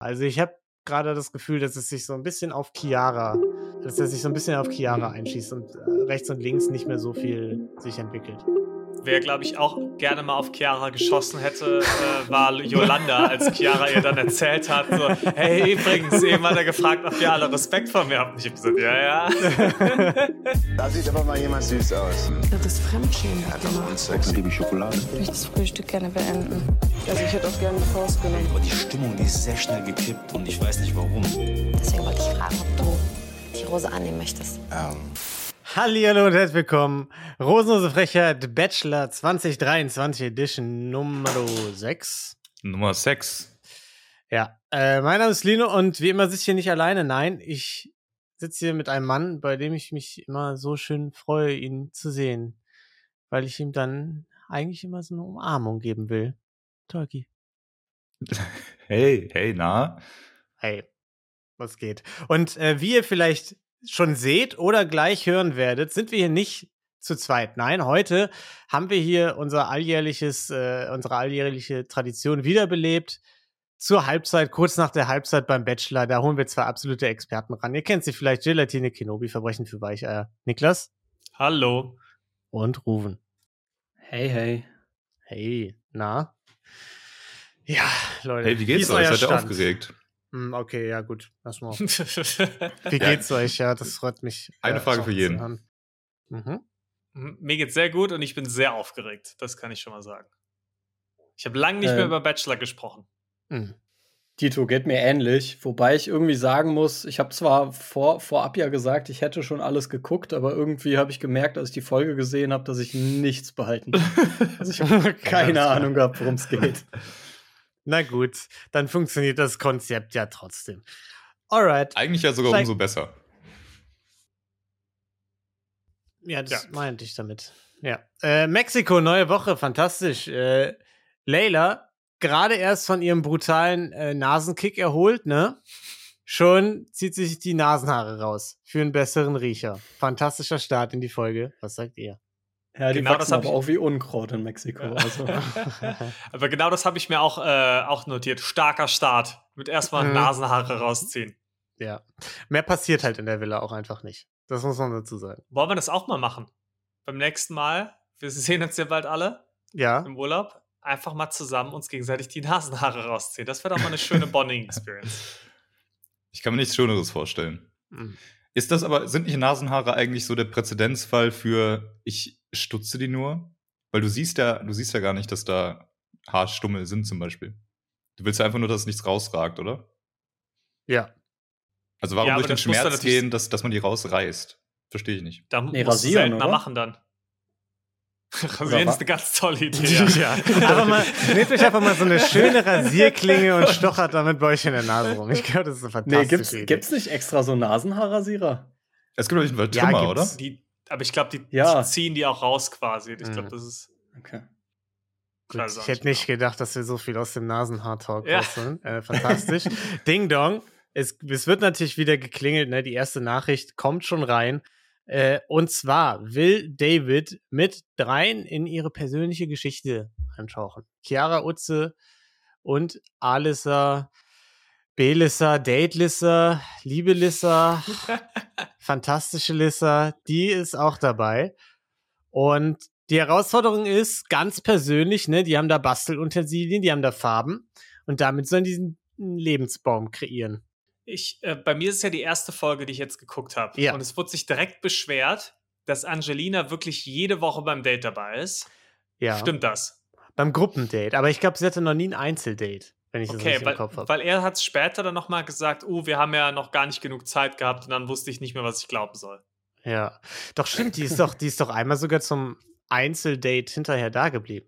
Also ich habe gerade das Gefühl, dass es sich so ein bisschen auf Chiara, dass er sich so ein bisschen auf Chiara einschießt und äh, rechts und links nicht mehr so viel sich entwickelt. Wer, glaube ich, auch gerne mal auf Chiara geschossen hätte, äh, war Yolanda, als Chiara ihr dann erzählt hat, so, hey, übrigens, eben hat er gefragt, ob ihr alle Respekt vor mir habt. Ich habe gesagt, ja, ja. Da sieht aber mal jemand süß aus. Das ist Fremdschämen. Und sexy. Liebe Schokolade. Ich möchte das Frühstück gerne beenden. Also ich hätte auch gerne die Faust genommen. Aber die Stimmung, die ist sehr schnell gekippt und ich weiß nicht warum. Deswegen wollte ich fragen, ob du die Rose annehmen möchtest. Ähm, Hallihallo und herzlich willkommen. Rosenlose Frechheit Bachelor 2023 Edition Nummer 6. Nummer 6. Ja, äh, mein Name ist Lino und wie immer sitze ich hier nicht alleine. Nein, ich sitze hier mit einem Mann, bei dem ich mich immer so schön freue, ihn zu sehen. Weil ich ihm dann eigentlich immer so eine Umarmung geben will. Turkey. Hey, hey, na? Hey, was geht? Und äh, wie ihr vielleicht schon seht oder gleich hören werdet, sind wir hier nicht zu zweit. Nein, heute haben wir hier unser alljährliches, äh, unsere alljährliche Tradition wiederbelebt. Zur Halbzeit, kurz nach der Halbzeit beim Bachelor, da holen wir zwei absolute Experten ran. Ihr kennt sie vielleicht, Gelatine Kenobi, Verbrechen für Weicheier. Niklas Hallo. und Ruven. Hey, hey. Hey, na? Ja, Leute. Hey, wie wie geht's ist euch? euer Seid ihr aufgeregt? Hm, okay, ja, gut. Lass mal. Wie Wie geht's euch? Ja, das freut mich. Eine äh, Frage für jeden. Mhm. Mir geht's sehr gut und ich bin sehr aufgeregt. Das kann ich schon mal sagen. Ich habe lange nicht Äh, mehr über Bachelor gesprochen. Mhm. Tito geht mir ähnlich, wobei ich irgendwie sagen muss, ich habe zwar vor, vorab ja gesagt, ich hätte schon alles geguckt, aber irgendwie habe ich gemerkt, als ich die Folge gesehen habe, dass ich nichts behalten kann. Also ich habe keine Ahnung gehabt, worum es geht. Na gut, dann funktioniert das Konzept ja trotzdem. Alright. Eigentlich ja sogar Vielleicht- umso besser. Ja, das Ja. meinte ich damit. Ja. Äh, Mexiko, neue Woche, fantastisch. Äh, Leila, gerade erst von ihrem brutalen äh, Nasenkick erholt, ne? Schon zieht sich die Nasenhaare raus. Für einen besseren Riecher. Fantastischer Start in die Folge. Was sagt ihr? Ja, die Genau das wachsen hab aber ich- auch wie Unkraut in Mexiko. Ja. Also. Aber genau das habe ich mir auch, äh, auch notiert. Starker Start. Mit erstmal Mhm. Nasenhaare rausziehen. ja. Mehr passiert halt in der Villa auch einfach nicht. Das muss man dazu sagen. Wollen wir das auch mal machen? Beim nächsten Mal, wir sehen uns ja bald alle Ja. im Urlaub, einfach mal zusammen uns gegenseitig die Nasenhaare rausziehen. Das wäre doch mal eine schöne Bonding-Experience. Ich kann mir nichts Schöneres vorstellen. Mhm. Ist das aber, sind nicht Nasenhaare eigentlich so der Präzedenzfall für ich stutze die nur? Weil du siehst ja, du siehst ja gar nicht, dass da Haarstummel sind zum Beispiel. Du willst ja einfach nur, dass nichts rausragt, oder? Ja. Also warum Ja, durch den Schmerz gehen, dass, dass man die rausreißt? Verstehe ich nicht. Da Nee, musst du rasieren, seltener oder? machen dann. Rasieren ist eine ganz tolle Idee. Ja. Ja. Aber mal, nehmt euch einfach mal so eine schöne Rasierklinge und stochert damit bei euch in der Nase rum. Ich glaube, das ist eine Nee, fantastische gibt's, Idee. gibt's nicht extra so Nasenhaarrasierer? Es gibt jeden Fall Ja, Trimmer, gibt's. oder? Die, aber ich glaube, die Ja. ziehen die auch raus quasi. Ich glaube, Mhm. das ist. Okay. Ich Gut, auch ich hätte nicht genau. gedacht, dass wir so viel aus dem Nasenhaar-Talk Ja. rausholen. Äh, fantastisch. Ding Dong. Es, es wird natürlich wieder geklingelt, ne? Die erste Nachricht kommt schon rein. Äh, und zwar will David mit dreien in ihre persönliche Geschichte eintauchen. Chiara Utze und Alissa, Belissa, Datelissa, Liebe Lissa, fantastische Lissa, die ist auch dabei. Und die Herausforderung ist ganz persönlich, ne, die haben da Bastelutensilien, die haben da Farben und damit sollen die diesen Lebensbaum kreieren. Ich, äh, bei mir ist es ja die erste Folge, die ich jetzt geguckt habe. Ja. Und es wurde sich direkt beschwert, dass Angelina wirklich jede Woche beim Date dabei ist. Ja. Stimmt das? Beim Gruppendate. Aber ich glaube, sie hatte noch nie ein Einzeldate, wenn ich das Okay, richtig weil, im Kopf habe. weil er hat später dann nochmal gesagt, oh, wir haben ja noch gar nicht genug Zeit gehabt und dann wusste ich nicht mehr, was ich glauben soll. Ja. Doch stimmt, die ist doch, die ist doch einmal sogar zum Einzeldate hinterher da geblieben.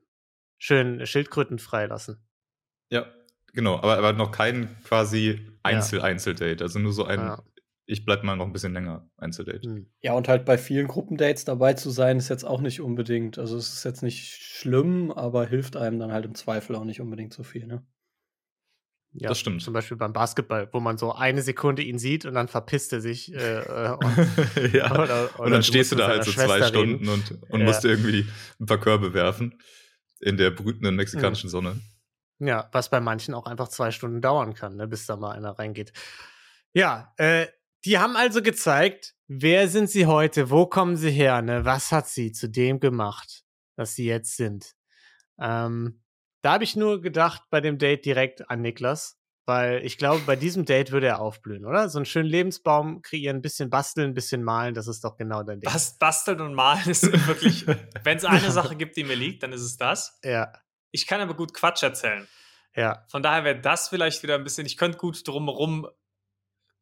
Schön Schildkröten freilassen. Ja, genau. Aber, aber noch kein quasi Einzel-Einzeldate. Also nur so ein, Ja. ich bleib mal noch ein bisschen länger Einzeldate. Hm. Ja, und halt bei vielen Gruppendates dabei zu sein, ist jetzt auch nicht unbedingt, also es ist jetzt nicht schlimm, aber hilft einem dann halt im Zweifel auch nicht unbedingt so viel, ne? Ja, Das stimmt. Zum Beispiel beim Basketball, wo man so eine Sekunde ihn sieht und dann verpisst er sich. Äh, äh, und, ja. oder- oder und dann stehst du da halt so zwei Schwester reden. Stunden und, und Ja. musst irgendwie ein paar Körbe werfen in der brütenden mexikanischen Sonne. Ja, was bei manchen auch einfach zwei Stunden dauern kann, ne, bis da mal einer reingeht. Ja, äh, die haben also gezeigt, wer sind sie heute, wo kommen sie her, ne? Was hat sie zu dem gemacht, was sie jetzt sind? Ähm, da habe ich nur gedacht bei dem Date direkt an Niklas, weil ich glaube, bei diesem Date würde er aufblühen, oder? So einen schönen Lebensbaum kreieren, ein bisschen basteln, ein bisschen malen, das ist doch genau dein Ding. Bas basteln und malen ist wirklich, wenn es eine Sache gibt, die mir liegt, dann ist es das. Ja, Ich kann aber gut Quatsch erzählen. ja. Von daher wäre das vielleicht wieder ein bisschen, ich könnte gut drumherum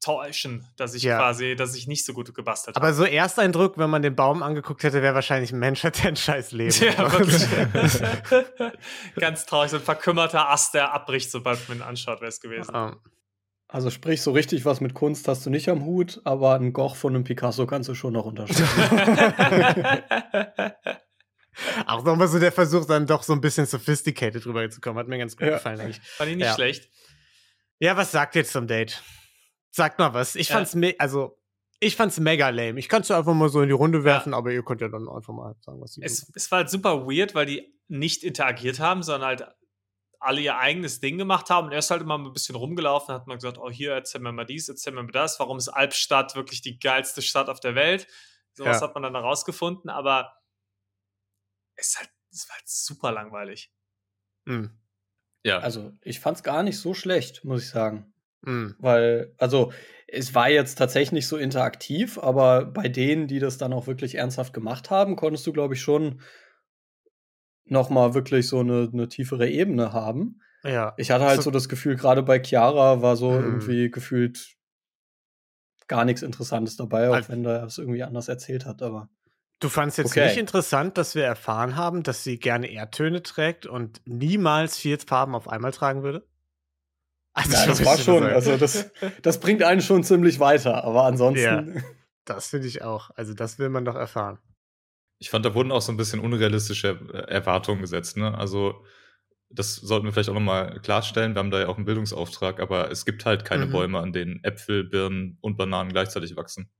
täuschen, dass ich Ja. quasi, dass ich nicht so gut gebastelt Aber habe. so Ersteindruck, wenn man den Baum angeguckt hätte, wäre wahrscheinlich ein Mensch hat ein scheiß Leben. Ja, wirklich. Ganz traurig, so ein verkümmerter Ast, der abbricht, sobald man ihn anschaut, wäre es gewesen. Also sprich, so richtig was mit Kunst hast du nicht am Hut, aber einen Goch von einem Picasso kannst du schon noch unterscheiden. Auch nochmal so der Versuch, dann doch so ein bisschen sophisticated rüberzukommen. Hat mir ganz gut Ja. gefallen eigentlich. Fand ich nicht Ja. schlecht. Ja, was sagt ihr zum Date? Sagt mal was. Ich Ja. fand's me also ich fand's mega lame. Ich kann's ja einfach mal so in die Runde werfen, aber ihr könnt ja dann einfach mal sagen, was ihr Es, es war halt super weird, weil die nicht interagiert haben, sondern halt alle ihr eigenes Ding gemacht haben. Und er ist halt immer ein bisschen rumgelaufen, hat mal gesagt, oh hier, erzähl mir mal dies, erzähl mir mal das. Warum ist Albstadt wirklich die geilste Stadt auf der Welt? Sowas Ja. hat man dann herausgefunden, aber es, ist halt, es war halt super langweilig. Hm. Ja, Also ich fand's gar nicht so schlecht, muss ich sagen. Hm. Weil, also es war jetzt tatsächlich nicht so interaktiv, aber bei denen, die das dann auch wirklich ernsthaft gemacht haben, konntest du, glaube ich, schon noch mal wirklich so eine, eine tiefere Ebene haben. Ja. Ich hatte halt So- so das Gefühl, gerade bei Chiara war so Mhm. irgendwie gefühlt gar nichts Interessantes dabei, auch Also- wenn der es irgendwie anders erzählt hat, aber Du fandst jetzt Okay. nicht interessant, dass wir erfahren haben, dass sie gerne Erdtöne trägt und niemals vier Farben auf einmal tragen würde? Also, ja, das war schon, was- also das, das bringt einen schon ziemlich weiter, aber ansonsten, Das finde ich auch. Also, das will man doch erfahren. ich fand, da wurden auch so ein bisschen unrealistische äh, Erwartungen gesetzt. Ne? Also, das sollten wir vielleicht auch nochmal klarstellen. Wir haben da ja auch einen Bildungsauftrag, aber es gibt halt keine Mhm. Bäume, an denen Äpfel, Birnen und Bananen gleichzeitig wachsen.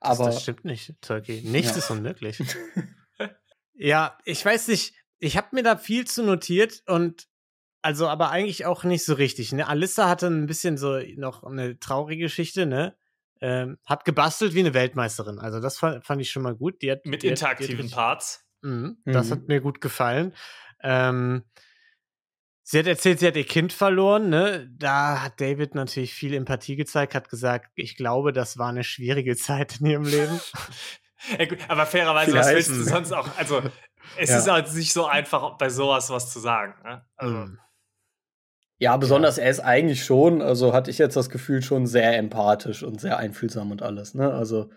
Das, aber das stimmt nicht, Turkey. Nichts Ja. ist unmöglich. ja, ich weiß nicht. Ich habe mir da viel zu notiert und also aber eigentlich auch nicht so richtig. Ne? Alissa hatte ein bisschen so noch eine traurige Geschichte, ne? Ähm, hat gebastelt wie eine Weltmeisterin. Also das fand, fand ich schon mal gut. Die hat, Mit die hat- die hat interaktiven richtig- Parts. Mhm, Das Mhm. hat mir gut gefallen. Ähm, sie hat erzählt, sie hat ihr Kind verloren. Ne? Da hat David natürlich viel Empathie gezeigt, hat gesagt, ich glaube, das war eine schwierige Zeit in ihrem Leben. Ja, gut, aber fairerweise, Viel was willst du sonst auch? Also, es Ja. ist halt nicht so einfach, bei sowas was zu sagen. Ne? Also, Mhm. Ja, besonders er ist eigentlich schon, also hatte ich jetzt das Gefühl, schon sehr empathisch und sehr einfühlsam und alles, ne? Also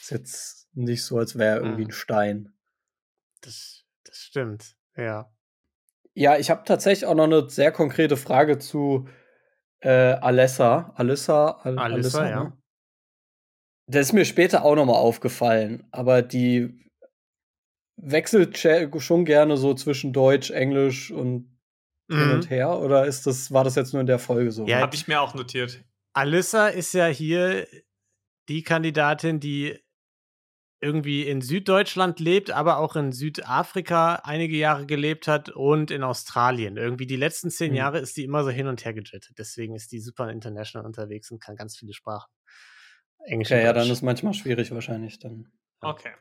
ist jetzt nicht so, als wäre er irgendwie Mhm. ein Stein. Das, das stimmt, ja. Ja, ich habe tatsächlich auch noch eine sehr konkrete Frage zu äh, Alessa. Alissa, Al Alissa, ja. ne? Das ist mir später auch noch mal aufgefallen, aber die wechselt schon gerne so zwischen Deutsch, Englisch und hin Mhm. und her. Oder ist das, war das jetzt nur in der Folge so? Ja, habe ich mir auch notiert. Alissa ist ja hier die Kandidatin, die irgendwie in Süddeutschland lebt, aber auch in Südafrika einige Jahre gelebt hat und in Australien. Irgendwie die letzten zehn Hm. Jahre ist die immer so hin und her gejettet. Deswegen ist die super international unterwegs und kann ganz viele Sprachen. Englisch Okay, ja, dann ist manchmal schwierig wahrscheinlich. Dann Okay.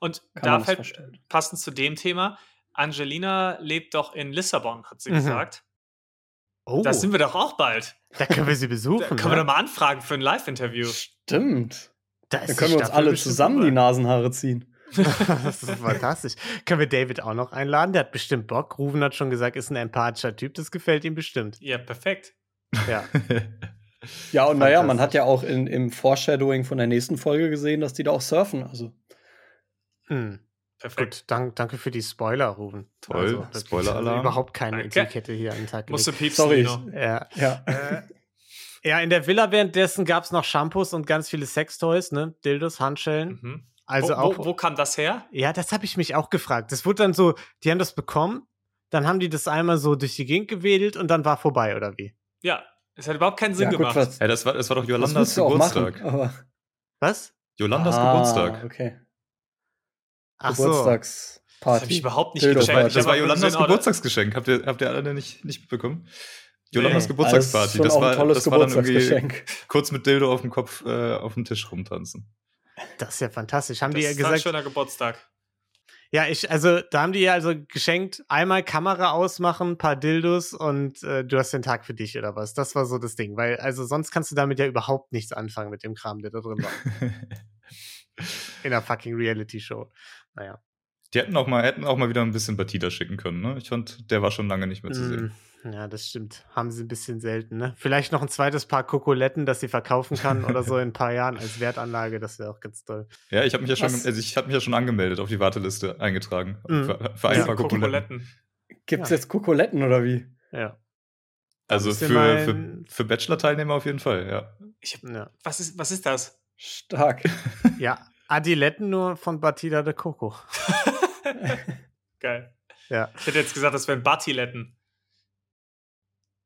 Und da fällt verstehen. passend zu dem Thema, Angelina lebt doch in Lissabon, hat sie Mhm. gesagt. oh, Da sind wir doch auch bald. da können wir sie Da besuchen. können wir ne? doch mal anfragen für ein Live-Interview. Stimmt. Da ist Dann die können wir uns alle zusammen die vorbei. Nasenhaare ziehen. das ist fantastisch. Können wir David auch noch einladen? Der hat bestimmt Bock. Ruven hat schon gesagt, ist ein empathischer Typ. Das gefällt ihm bestimmt. Ja, perfekt. Ja. Ja, und naja, man hat ja auch in, im Foreshadowing von der nächsten Folge gesehen, dass die da auch surfen. Also, Hm. Perfekt. Gut, dank, danke für die Spoiler, Ruben. Toll, wirklich, Spoiler-Alarm. überhaupt keine Danke. Etikette hier an den Tag gelegt. piepsen, Sorry. Ja. ja. Äh, ja, in der Villa währenddessen gab es noch Shampoos und ganz viele Sextoys, ne? Dildos, Handschellen. Mhm. Also wo, auch. wo, wo kam das her? Ja, das habe ich mich auch gefragt. Das wurde dann so, die haben das bekommen, dann haben die das einmal so durch die Gegend gewedelt und dann war vorbei, oder wie? Ja, es hat überhaupt keinen Sinn ja, gut, gemacht. was, ja, das war, das war doch Jolandas Geburtstag. machen? Aber, Was? Jolandas ah, Geburtstag. Okay. Ach so. Geburtstags. Das habe ich überhaupt nicht gecheckt. Das war Jolandas Geburtstagsgeschenk. Habt ihr, habt ihr alle nicht, nicht mitbekommen? Jolandas Nee. Geburtstagsparty. Das ist Das war, ein tolles das war dann irgendwie Geburtstagsgeschenk. kurz mit Dildo auf dem Kopf äh, auf dem Tisch rumtanzen. Das ist ja fantastisch. Haben Das die ja ist ein gesagt, schöner Geburtstag. Ja, ich, also da haben die ja also geschenkt, einmal Kamera ausmachen, paar Dildos und äh, du hast den Tag für dich oder was. Das war so das Ding, weil also sonst kannst du damit ja überhaupt nichts anfangen mit dem Kram, der da drin war. In der fucking Reality-Show. Naja. Die hätten auch mal, hätten auch mal wieder ein bisschen Batida schicken können, ne? Ich fand, der war schon lange nicht mehr zu sehen. Mm, Ja, das stimmt. Haben sie ein bisschen selten, ne? Vielleicht noch ein zweites Paar Kokoletten, das sie verkaufen kann oder so in ein paar Jahren als Wertanlage, das wäre auch ganz toll. Ja, ich habe mich ja schon, also ich habe mich ja schon angemeldet auf die Warteliste eingetragen. Mhm. Für, für ein Ja, paar Kokoletten. Kokoletten. Gibt's Ja. jetzt Kokoletten oder wie? Ja. Also für, mal- für, für Bachelor-Teilnehmer auf jeden Fall, ja. Ich hab, Ja, was, ist, was ist das? Stark. ja Adiletten nur von Batida de Coco. Geil. Ja. Ich hätte jetzt gesagt, das wären Batiletten.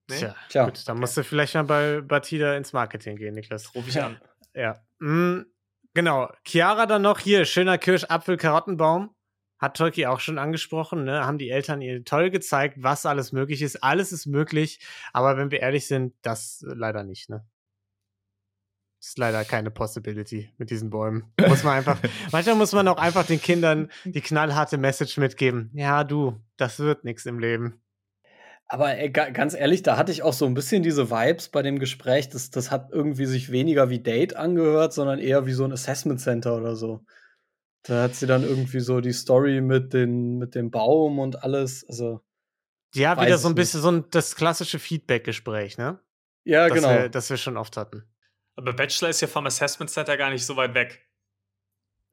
Nee? Tja, Tja. gut, dann musst du vielleicht mal bei Batida ins Marketing gehen, Niklas. Ruf ich Ja. an. Ja. Mm, genau. Chiara dann noch hier, schöner Kirsch-Apfel-Karottenbaum. Hat Tolki auch schon angesprochen, ne? Haben die Eltern ihr toll gezeigt, was alles möglich ist. Alles ist möglich, aber wenn wir ehrlich sind, das leider nicht, ne? Ist leider keine Possibility mit diesen Bäumen. Muss man einfach, manchmal muss man auch einfach den Kindern die knallharte Message mitgeben. Ja, du, das wird nichts im Leben. Aber ey, ga- ganz ehrlich, da hatte ich auch so ein bisschen diese Vibes bei dem Gespräch. Das, das hat irgendwie sich weniger wie Date angehört, sondern eher wie so ein Assessment Center oder so. Da hat sie dann irgendwie so die Story mit, den, mit dem Baum und alles. Also, Ja, wieder so ein nicht. bisschen so ein, das klassische Feedback-Gespräch, ne? ja, das genau. Wir, das wir schon oft hatten. Aber Bachelor ist ja vom Assessment Center gar nicht so weit weg.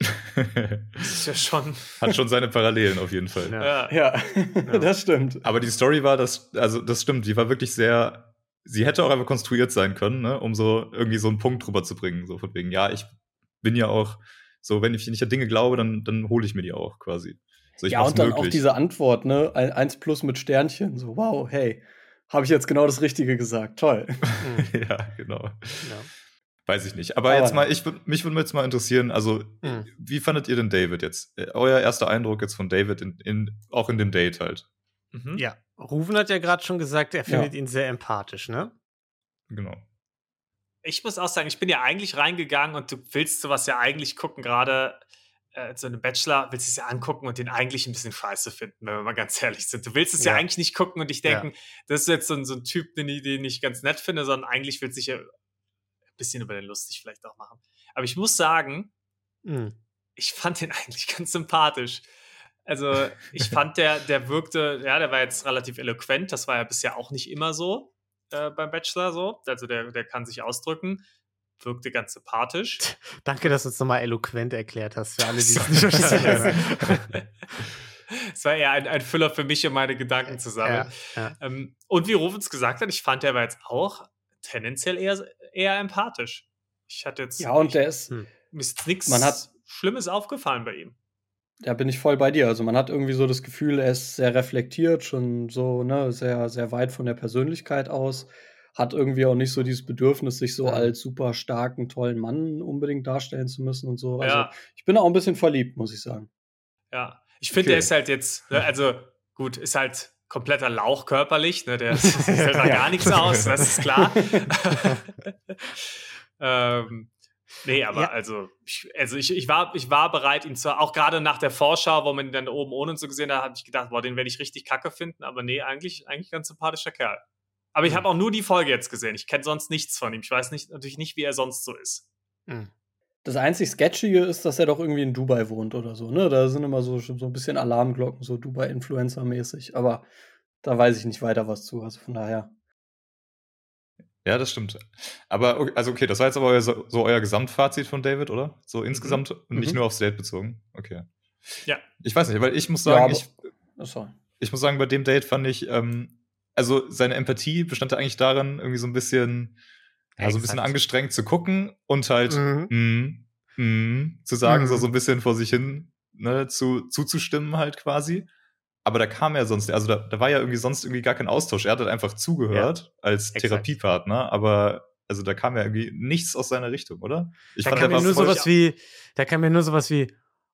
Das ist ja schon. Hat schon seine Parallelen auf jeden Fall. Ja. Ja. ja, das stimmt. Aber die Story war, dass, also das stimmt, die war wirklich sehr, sie hätte auch einfach konstruiert sein können, ne, um so irgendwie so einen Punkt drüber zu bringen. So von wegen, ja, ich bin ja auch, so, wenn ich nicht an Dinge glaube, dann, dann hole ich mir die auch quasi. So, ich ja, und dann möglich. auch diese Antwort, ne? Ein, eins plus mit Sternchen. So, wow, hey, habe ich jetzt genau das Richtige gesagt. Toll. Mhm. ja, genau. ja. Weiß ich nicht. Aber Aber jetzt mal, ja. ich mich würde jetzt mal interessieren, also, Mhm. wie fandet ihr denn David jetzt? Äh, Euer erster Eindruck jetzt von David in, in, auch in dem Date halt. Mhm. Ja, Rufen hat ja gerade schon gesagt, er findet ihn sehr empathisch, ne? Genau. Ich muss auch sagen, ich bin ja eigentlich reingegangen und du willst sowas ja eigentlich gucken, gerade äh, so einen Bachelor, willst du es ja angucken und den eigentlich ein bisschen scheiße finden, wenn wir mal ganz ehrlich sind. Du willst es ja, Ja. eigentlich nicht gucken und dich denken, das ist jetzt so ein, so ein Typ, den ich, den ich ganz nett finde, sondern eigentlich willst du dich ja bisschen über den lustig vielleicht auch machen. Aber ich muss sagen, Mhm. ich fand den eigentlich ganz sympathisch. Also, ich fand, der, der wirkte, ja, der war jetzt relativ eloquent. Das war ja bisher auch nicht immer so äh, beim Bachelor so. Also, der, der kann sich ausdrücken. Wirkte ganz sympathisch. Danke, dass du es nochmal eloquent erklärt hast, für alle, die es nicht verstehen. Es war eher ein, ein Füller für mich, um meine Gedanken zu sammeln. ja, ja. Ähm, und wie Rovens gesagt hat, ich fand, der war jetzt auch tendenziell eher, eher empathisch. Ich hatte jetzt. Ja, und ich, der ist, Hm. mir ist nichts Man hat- Schlimmes aufgefallen bei ihm. da bin ich voll bei dir. Also man hat irgendwie so das Gefühl, er ist sehr reflektiert, schon so, ne, sehr, sehr weit von der Persönlichkeit aus. Hat irgendwie auch nicht so dieses Bedürfnis, sich so Mhm. als super starken, tollen Mann unbedingt darstellen zu müssen und so. Also Ja. ich bin auch ein bisschen verliebt, muss ich sagen. Ja, ich finde, Okay. der ist halt jetzt, ne, also gut, ist halt kompletter Lauch körperlich, ne, der sieht da Ja. gar nichts aus, das ist klar. ähm, nee, aber Ja. also, ich, also ich, ich, war, ich war bereit, ihn zu, auch gerade nach der Vorschau, wo man ihn dann oben ohne und so gesehen hat, habe ich gedacht, boah, den werde ich richtig kacke finden, aber nee, eigentlich, eigentlich ganz sympathischer Kerl. Aber ich Mhm. habe auch nur die Folge jetzt gesehen. Ich kenne sonst nichts von ihm. Ich weiß nicht, natürlich nicht, wie er sonst so ist. Mhm. Das einzig Sketchige ist, dass er doch irgendwie in Dubai wohnt oder so, ne? Da sind immer so, so ein bisschen Alarmglocken, so Dubai-Influencer-mäßig. Aber da weiß ich nicht weiter was zu. Also von daher. Ja, das stimmt. Aber, okay, also okay, das war jetzt aber euer, so euer Gesamtfazit von David, oder? So insgesamt und nicht Mhm. nur aufs Date bezogen. Okay. Ja. Ich weiß nicht, weil ich muss Ja, sagen, aber- ich, Oh, sorry. ich muss sagen, bei dem Date fand ich, ähm, also seine Empathie bestand ja eigentlich darin, irgendwie so ein bisschen, ja, so ein bisschen angestrengt zu gucken und halt Mhm. mm, mm, zu sagen, Mhm. so, so ein bisschen vor sich hin ne, zu, zuzustimmen halt quasi. Aber da kam ja sonst, also da, da war ja irgendwie sonst irgendwie gar kein Austausch. Er hat halt einfach zugehört als exakt. Therapiepartner, aber also da kam ja irgendwie nichts aus seiner Richtung, oder? Ich Da fand, kam mir nur sowas wie, da kam mir nur sowas wie,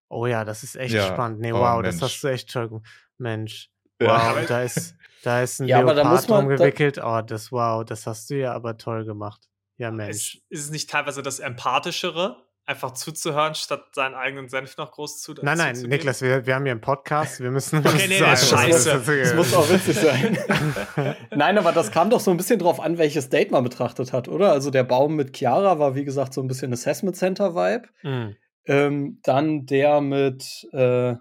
Oh ja, das ist echt Ja, spannend. Nee, oh, wow, das Mensch. hast du echt toll gemacht. Mensch. Ja. Wow, da ist, da ist ein Ja, aber da Leopard muss man- da- gewickelt. Oh, das wow, das hast du ja aber toll gemacht. Ja, Mensch. Ist, ist es nicht teilweise das Empathischere, einfach zuzuhören, statt seinen eigenen Senf noch groß zu Nein, nein, zuzugeben? Niklas, wir, wir haben hier einen Podcast, wir müssen. Okay, nee, sagen, das ist was scheiße. das ist. Das muss auch witzig sein. Nein, aber das kam doch so ein bisschen drauf an, welches Date man betrachtet hat, oder? Also der Baum mit Chiara war, wie gesagt, so ein bisschen Assessment Center-Vibe. Mhm. Ähm, dann der mit äh,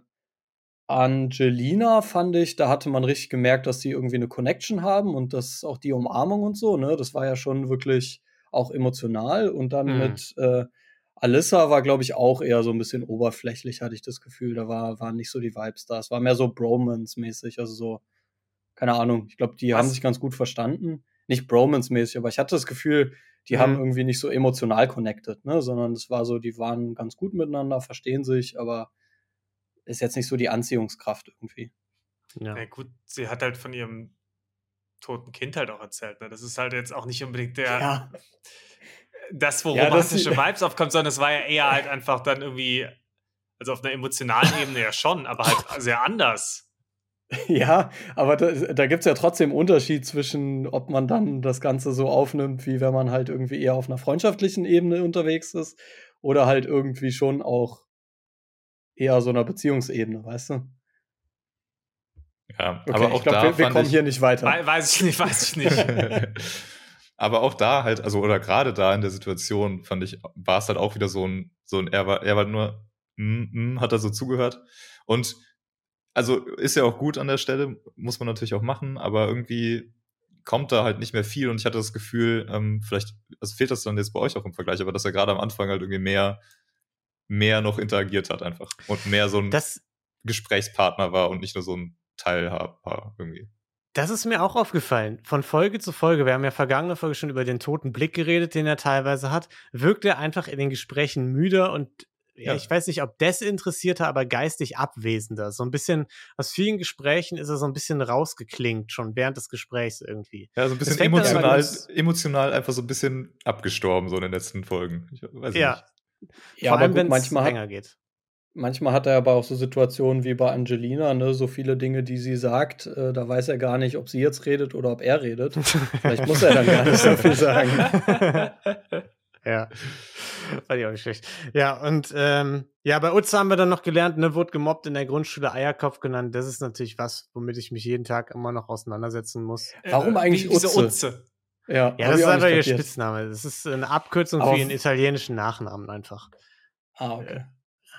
Angelina fand ich, da hatte man richtig gemerkt, dass sie irgendwie eine Connection haben und das auch die Umarmung und so, ne? Das war ja schon wirklich auch emotional. Und dann Mhm. mit äh, Alyssa war, glaube ich, auch eher so ein bisschen oberflächlich, hatte ich das Gefühl. Da war, waren nicht so die Vibes da. Es war mehr so Bromance-mäßig, also so, keine Ahnung. Ich glaube, die haben Was? sich ganz gut verstanden. Nicht Bromance-mäßig, aber ich hatte das Gefühl, die Mhm. haben irgendwie nicht so emotional connected, ne? Sondern es war so, die waren ganz gut miteinander, verstehen sich, aber ist jetzt nicht so die Anziehungskraft irgendwie. Ja. Ja, gut, sie hat halt von ihrem toten Kind halt auch erzählt. Ne? Das ist halt jetzt auch nicht unbedingt der, das, wo Ja, das- romantische Vibes aufkommt, sondern es war ja eher halt einfach dann irgendwie, also auf einer emotionalen Ebene ja schon, aber halt sehr anders. Ja, aber da, da gibt es ja trotzdem Unterschied zwischen, ob man dann das Ganze so aufnimmt, wie wenn man halt irgendwie eher auf einer freundschaftlichen Ebene unterwegs ist oder halt irgendwie schon auch eher so einer Beziehungsebene, weißt du? Ja, Okay, aber auch ich glaube, da wir, wir fand kommen ich, hier nicht weiter. We weiß ich nicht, weiß ich nicht. aber auch da halt, also oder gerade da in der Situation fand ich, war es halt auch wieder so ein, so ein, er war, er war nur, mm, mm, hat er so zugehört und also ist ja auch gut an der Stelle, muss man natürlich auch machen, aber irgendwie kommt da halt nicht mehr viel und ich hatte das Gefühl, ähm, vielleicht, also fehlt das dann jetzt bei euch auch im Vergleich, aber dass er gerade am Anfang halt irgendwie mehr, mehr noch interagiert hat einfach und mehr so ein Das, Gesprächspartner war und nicht nur so ein Teilhaber irgendwie. Das ist mir auch aufgefallen. Von Folge zu Folge, wir haben ja vergangene Folge schon über den toten Blick geredet, den er teilweise hat, wirkt er einfach in den Gesprächen müder und ja, Ja. ich weiß nicht, ob desinteressierter, aber geistig abwesender. So ein bisschen, aus vielen Gesprächen ist er so ein bisschen rausgeklingt, schon während des Gesprächs irgendwie. Ja, so ein bisschen emotional, emotional einfach so ein bisschen abgestorben, so in den letzten Folgen. Ich weiß Ja, nicht. ja, vor aber allem, gut, wenn es manchmal hat, länger geht. Manchmal hat er aber auch so Situationen wie bei Angelina, ne, so viele Dinge, die sie sagt, äh, da weiß er gar nicht, ob sie jetzt redet oder ob er redet. Vielleicht muss er dann gar nicht so viel sagen. ja. Fand ich auch nicht schlecht. Ja, und ähm, ja, bei Utz haben wir dann noch gelernt, ne, wurde gemobbt in der Grundschule Eierkopf genannt. Das ist natürlich was, womit ich mich jeden Tag immer noch auseinandersetzen muss. Warum eigentlich Wie- wieso Utze? Utze? Ja, Ja, das ist einfach ihr. Spitzname. Das ist eine Abkürzung Aber für ihren italienischen Nachnamen einfach. Ah, okay. Äh,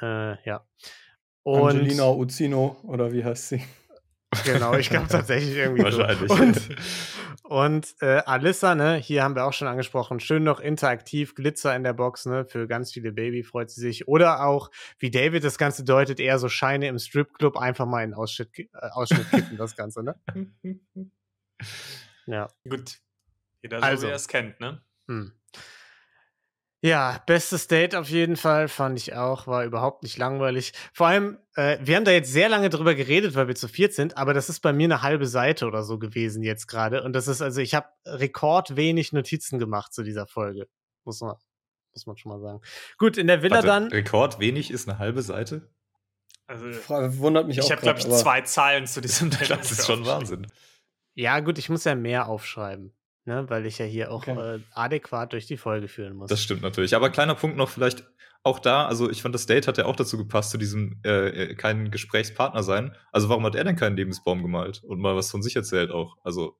ja. Und Angelina Uzzino, oder wie heißt sie? genau, ich glaube tatsächlich irgendwie. so. Wahrscheinlich. Und, und äh, Alissa, ne, hier haben wir auch schon angesprochen, schön noch interaktiv, Glitzer in der Box, ne, für ganz viele Baby freut sie sich. Oder auch, wie David das Ganze deutet, eher so Scheine im Stripclub einfach mal in Ausschnitt, äh, Ausschnitt kippen, das Ganze, ne? Ja. Gut. Jeder so, Also. wie er es kennt, ne? Hm. Ja, bestes Date auf jeden Fall, fand ich auch, war überhaupt nicht langweilig. Vor allem, äh, wir haben da jetzt sehr lange drüber geredet, weil wir zu viert sind, aber das ist bei mir eine halbe Seite oder so gewesen jetzt gerade. Und das ist, also ich habe rekordwenig Notizen gemacht zu dieser Folge. Muss man, muss man schon mal sagen. Gut, in der Villa Warte, dann. Rekord wenig ist eine halbe Seite? Also, Wundert mich ich auch. habe, glaube ich, zwei Zeilen zu diesem Date. Das ist schon Wahnsinn. Ja, gut, ich muss ja mehr aufschreiben, ne, weil ich ja hier auch Okay. äh, adäquat durch die Folge führen muss. Das stimmt natürlich. Aber kleiner Punkt noch vielleicht auch da, also ich fand, das Date hat ja auch dazu gepasst, zu diesem äh, äh, kein Gesprächspartner sein. Also warum hat er denn keinen Lebensbaum gemalt und mal was von sich erzählt auch? Also,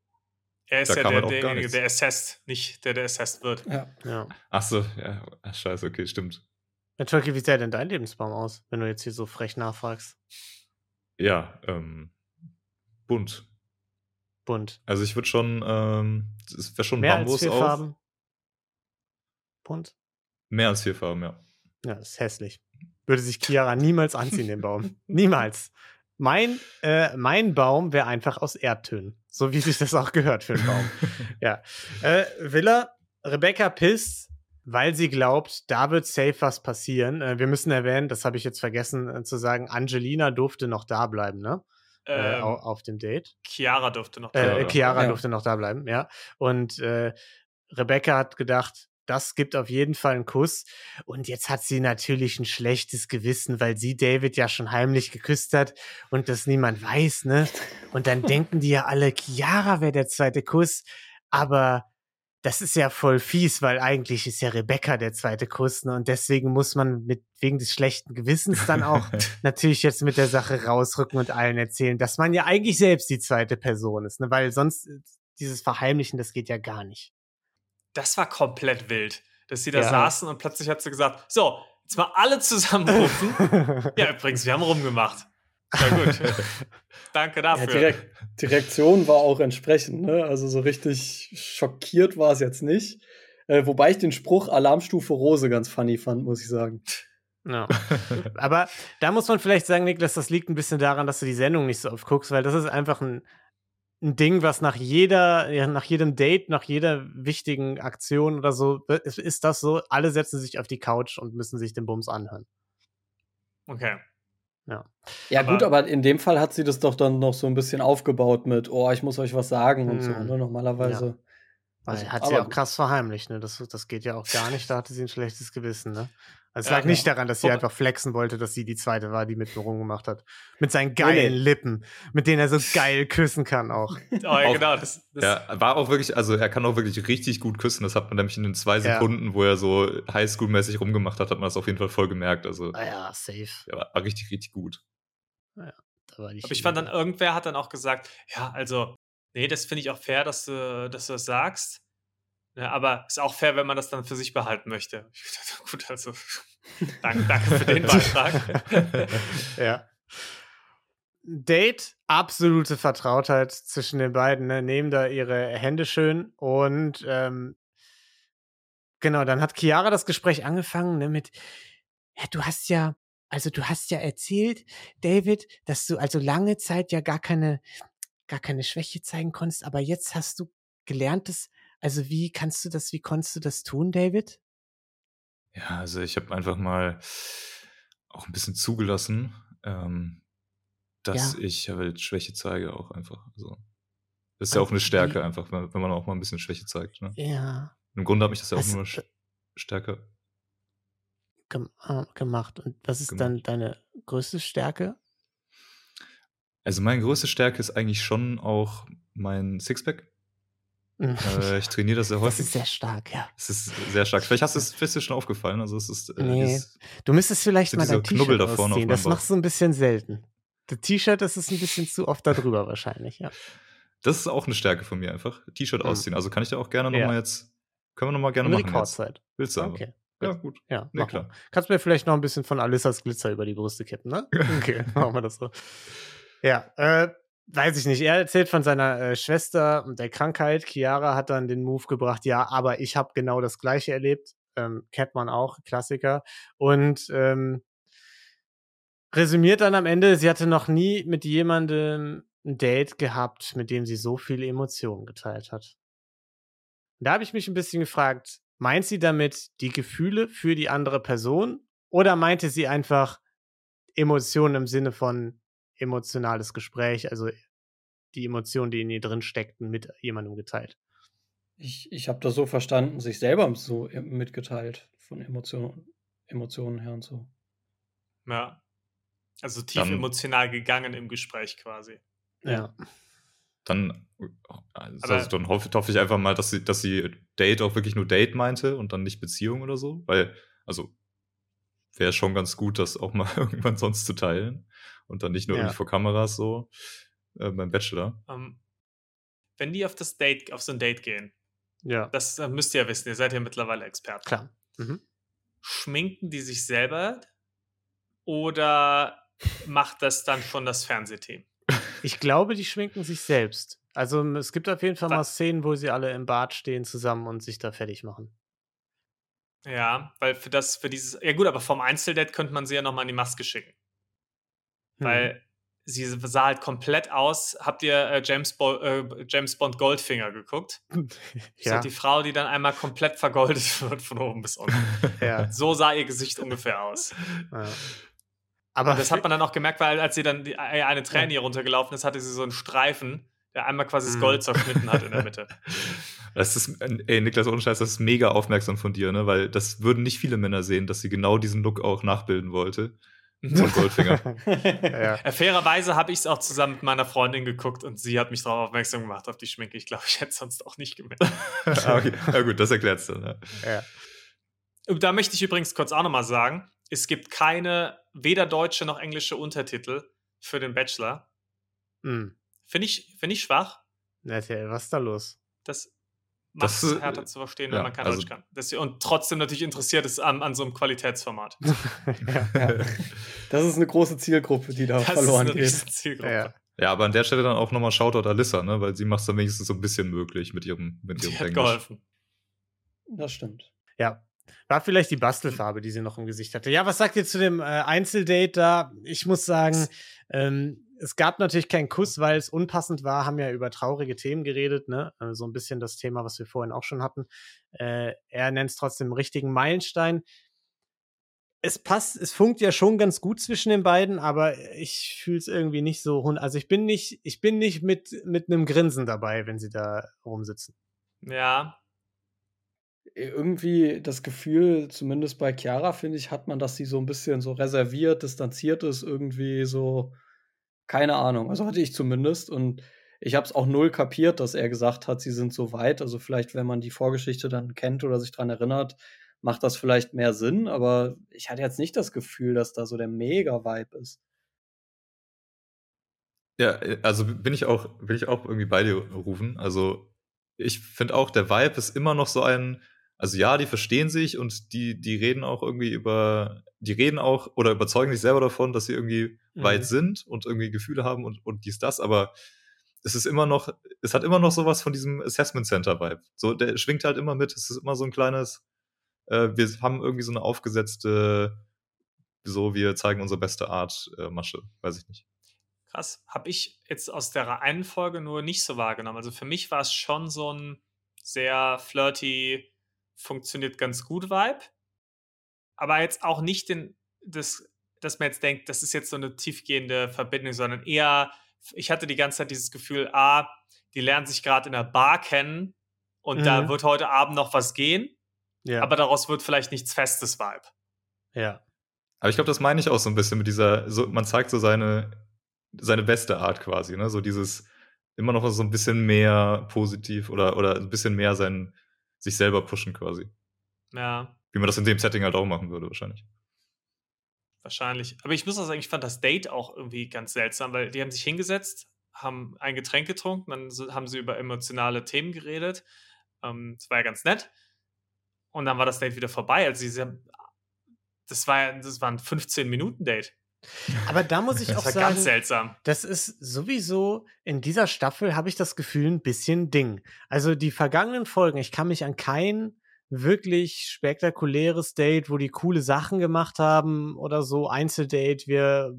Er ist Da ja der, halt derjenige, der assessed, nicht der, der assessed wird. Ja. ja. ach so, ja, ach, scheiße, okay, stimmt. Volker, wie sähe denn dein Lebensbaum aus, wenn du jetzt hier so frech nachfragst? Ja, ähm, bunt. Bunt. Also ich würde schon, ähm, es wäre schon Mehr Bambus als vier auf. Farben? Bunt? Mehr als vier Farben, ja. Ja, ist hässlich. Würde sich Chiara niemals anziehen, den Baum. Niemals. Mein, äh, mein Baum wäre einfach aus Erdtönen. So wie sich das auch gehört für einen Baum. ja. Äh, Villa, Rebecca pisst, weil sie glaubt, da wird safe was passieren. Äh, wir müssen erwähnen, das habe ich jetzt vergessen äh, zu sagen, Angelina durfte noch da bleiben, ne? Äh, Ähm, au- auf dem Date. Chiara durfte noch Äh, Chiara. Chiara Ja. durfte noch da bleiben, ja. Und äh, Rebecca hat gedacht, das gibt auf jeden Fall einen Kuss. Und jetzt hat sie natürlich ein schlechtes Gewissen, weil sie David ja schon heimlich geküsst hat und das niemand weiß, ne? Und dann denken die ja alle, Chiara wäre der zweite Kuss. Aber das ist ja voll fies, weil eigentlich ist ja Rebecca der zweite Kuss, ne? Und deswegen muss man mit, wegen des schlechten Gewissens dann auch natürlich jetzt mit der Sache rausrücken und allen erzählen, dass man ja eigentlich selbst die zweite Person ist, ne? Weil sonst äh, dieses Verheimlichen, das geht ja gar nicht. Das war komplett wild, dass sie da Ja. saßen und plötzlich hat sie gesagt, so, jetzt mal alle zusammenrufen. ja, übrigens, wir haben rumgemacht. Ja gut. Danke Ja, dafür. direkt, die Reaktion war auch entsprechend, ne? Also so richtig schockiert war es jetzt nicht. Äh, wobei ich den Spruch Alarmstufe Rose ganz funny fand, muss ich sagen. Ja. Aber da muss man vielleicht sagen, Niklas, das liegt ein bisschen daran, dass du die Sendung nicht so oft guckst, weil das ist einfach ein, ein Ding, was nach jeder, ja, nach jedem Date, nach jeder wichtigen Aktion oder so, ist, ist das so, alle setzen sich auf die Couch und müssen sich den Bums anhören. Okay. Ja, Aber- gut, aber in dem Fall hat sie das doch dann noch so ein bisschen aufgebaut mit, oh, ich muss euch was sagen und so, Hm. ne? Normalerweise. Weil Also, hat sie auch gut. krass verheimlicht, ne? Das, das geht ja auch gar nicht, da hatte sie ein schlechtes Gewissen, ne? Also es Ja, lag nicht daran, dass sie einfach flexen wollte, dass sie die zweite war, die mit ihm rumgemacht hat. Mit seinen Nee, geilen nee. Lippen, mit denen er so geil küssen kann auch. Oh, ja, Auch- genau. Das, das, Ja, war auch wirklich, also er kann auch wirklich richtig gut küssen. Das hat man nämlich in den zwei Ja. Sekunden, wo er so Highschool-mäßig rumgemacht hat, hat man das auf jeden Fall voll gemerkt. Also Ah ja, safe. er war, war richtig, richtig gut. Da war die Aber ich fand dann, irgendwer hat dann auch gesagt, ja, also, nee, das finde ich auch fair, dass du, dass du das sagst. Ja, aber ist auch fair, wenn man das dann für sich behalten möchte. Dachte, gut, also, danke, danke für den Beitrag. ja. Date, absolute Vertrautheit zwischen den beiden, ne? nehmen da ihre Hände schön und ähm, genau, dann hat Chiara das Gespräch angefangen ne, mit, ja, du hast ja, also du hast ja erzählt, David, dass du also lange Zeit ja gar keine, gar keine Schwäche zeigen konntest, aber jetzt hast du gelernt, das, also wie kannst du das, wie konntest du das tun, David? Ja, also ich habe einfach mal auch ein bisschen zugelassen, ähm, dass Ja. ich halt Schwäche zeige auch einfach. Also, das ist ja auch Und eine Stärke einfach, wenn, wenn man auch mal ein bisschen Schwäche zeigt. Ne? Ja. Im Grunde habe ich das ja auch Hast- nur sch- stärker. gem äh, gemacht. Und was ist dann deine größte Stärke? Also meine größte Stärke ist eigentlich schon auch mein Sixpack. Äh, ich trainiere das sehr das häufig. ist sehr stark, ja. Es ist sehr stark. Vielleicht hast du es dir schon aufgefallen. Also es ist, äh, Nee. dieses- Du müsstest vielleicht mal dein Knubbel T-Shirt da vorne Das machst du ein bisschen selten. Das T-Shirt, das ist ein bisschen zu oft da drüber wahrscheinlich, ja. das ist auch eine Stärke von mir einfach. T-Shirt Mhm. ausziehen. Also kann ich da auch gerne Ja. nochmal jetzt. Können wir nochmal gerne In machen. Rekordzeit. Willst du aber? Okay. Ja, gut. Ja, Nee, klar. mal. Kannst mir vielleicht noch ein bisschen von Alissas Glitzer über die Brüste kippen, ne? Okay, machen wir das so. Ja, äh, weiß ich nicht. Er erzählt von seiner äh, Schwester und der Krankheit. Chiara hat dann den Move gebracht, ja, aber ich habe genau das Gleiche erlebt. Ähm, kennt man auch, Klassiker. Und ähm, resümiert dann am Ende, sie hatte noch nie mit jemandem ein Date gehabt, mit dem sie so viele Emotionen geteilt hat. Da habe ich mich ein bisschen gefragt, meint sie damit die Gefühle für die andere Person oder meinte sie einfach Emotionen im Sinne von emotionales Gespräch, also die Emotionen, die in ihr drin steckten, mit jemandem geteilt? Ich, ich habe das so verstanden, sich selber so äh, mitgeteilt von Emotionen, Emotionen her und so. Ja. Also tief Dann- emotional gegangen im Gespräch quasi. Ja. Dann, also Aber- dann hoffe, hoffe ich einfach mal, dass sie, dass sie Date auch wirklich nur Date meinte und dann nicht Beziehung oder so. Weil, also, wäre schon ganz gut, das auch mal irgendwann sonst zu teilen. Und dann nicht nur Ja. irgendwie vor Kameras so äh, beim Bachelor. Ähm, wenn die auf das Date, auf so ein Date gehen, Ja, das äh, müsst ihr ja wissen, ihr seid ja mittlerweile Experten. klar. Mhm. Schminken die sich selber oder macht das dann schon das Fernsehteam? Ich glaube, die schminken sich selbst. Also es gibt auf jeden Fall mal? Szenen, wo sie alle im Bad stehen zusammen und sich da fertig machen. Ja, weil für das, für dieses, ja gut, aber vom Einzeldate könnte man sie ja nochmal in die Maske schicken. Hm. Weil sie sah halt komplett aus. Habt ihr äh, James, Bo äh, James Bond Goldfinger geguckt? Ja, die Frau, die dann einmal komplett vergoldet wird von oben bis unten. ja, So sah ihr Gesicht ungefähr aus. ja. Aber Und das hat man dann auch gemerkt, weil als sie dann die, äh, eine Träne hier runtergelaufen ist, hatte sie so einen Streifen, der einmal quasi das Mhm. Gold zerschnitten hat in der Mitte. Das ist, ey, Niklas, ohne Scheiß, das ist mega aufmerksam von dir, ne? Weil das würden nicht viele Männer sehen, dass sie genau diesen Look auch nachbilden wollte. Zum Goldfinger. ja. Äh, fairerweise habe ich es auch zusammen mit meiner Freundin geguckt und sie hat mich darauf aufmerksam gemacht, auf die Schminke. Ich glaube, ich hätte es sonst auch nicht gemerkt. ah, okay. Ja, gut, das erklärt es dann. Ja. Ja. Und Da möchte ich übrigens kurz auch nochmal sagen, es gibt keine, weder deutsche noch englische Untertitel für den Bachelor. Hm. Finde ich, find ich schwach. RTL, was ist da los? Das macht Das, es härter zu verstehen, wenn ja, man kein also- Deutsch kann. Das, und trotzdem natürlich interessiert ist an, an so einem Qualitätsformat. Das ist eine große Zielgruppe, die da Das verloren ist eine geht. Ja. Ja, aber an der Stelle dann auch nochmal Shoutout Alyssa, ne? Weil sie macht es dann wenigstens so ein bisschen möglich mit ihrem, mit ihrem Die hat Englisch. geholfen. Das stimmt. Ja. War vielleicht die Bastelfarbe, die sie noch im Gesicht hatte. Ja, was sagt ihr zu dem äh, Einzeldate da? Ich muss sagen, ähm, es gab natürlich keinen Kuss, weil es unpassend war, haben ja über traurige Themen geredet, ne? Äh, so ein bisschen das Thema, was wir vorhin auch schon hatten. Äh, er nennt es trotzdem richtigen Meilenstein. Es passt, es funkt ja schon ganz gut zwischen den beiden, aber ich fühle es irgendwie nicht so. hund- Also ich bin nicht, ich bin nicht mit, mit einem Grinsen dabei, wenn sie da rumsitzen. Ja, Irgendwie das Gefühl, zumindest bei Chiara, finde ich, hat man, dass sie so ein bisschen so reserviert, distanziert ist, irgendwie so, keine Ahnung. Also hatte ich zumindest. Und ich habe es auch null kapiert, dass er gesagt hat, sie sind so weit. Also vielleicht, wenn man die Vorgeschichte dann kennt oder sich dran erinnert, macht das vielleicht mehr Sinn. Aber ich hatte jetzt nicht das Gefühl, dass da so der Mega-Vibe ist. Ja, äh, also bin ich auch, will ich auch irgendwie bei dir rufen. Also ich finde auch, der Vibe ist immer noch so ein, also ja, die verstehen sich und die, die reden auch irgendwie über, die reden auch oder überzeugen sich selber davon, dass sie irgendwie Mhm. weit sind und irgendwie Gefühle haben und, und dies, das, aber es ist immer noch, es hat immer noch sowas von diesem Assessment Center Vibe. So, der schwingt halt immer mit, es ist immer so ein kleines, äh, wir haben irgendwie so eine aufgesetzte, so, wir zeigen unsere beste Art äh, Masche, weiß ich nicht. krass. Habe ich jetzt aus der einen Folge nur nicht so wahrgenommen. Also für mich war es schon so ein sehr flirty, funktioniert ganz gut Vibe. Aber jetzt auch nicht den, das, dass man jetzt denkt, das ist jetzt so eine tiefgehende Verbindung, sondern eher, ich hatte die ganze Zeit dieses Gefühl, ah, die lernen sich gerade in der Bar kennen und da Mhm. wird heute Abend noch was gehen, Ja. aber daraus wird vielleicht nichts Festes Vibe. ja. Aber ich glaube, das meine ich auch so ein bisschen mit dieser, so, man zeigt so seine, seine beste Art quasi, ne? So dieses immer noch so ein bisschen mehr positiv oder, oder ein bisschen mehr sein, sich selber pushen quasi. Ja. Wie man das in dem Setting halt auch machen würde, wahrscheinlich. Wahrscheinlich. Aber ich muss auch sagen, ich fand das Date auch irgendwie ganz seltsam, weil die haben sich hingesetzt, haben ein Getränk getrunken, dann haben sie über emotionale Themen geredet. Ähm, das war ja ganz nett. Und dann war das Date wieder vorbei. Also sie haben, das war ja- das war ein 15-Minuten-Date. Aber da muss ich Das auch war sagen, ganz seltsam. das ist sowieso in dieser Staffel habe ich das Gefühl ein bisschen Ding. Also die vergangenen Folgen, ich kann mich an kein wirklich spektakuläres Date, wo die coole Sachen gemacht haben oder so Einzeldate, wir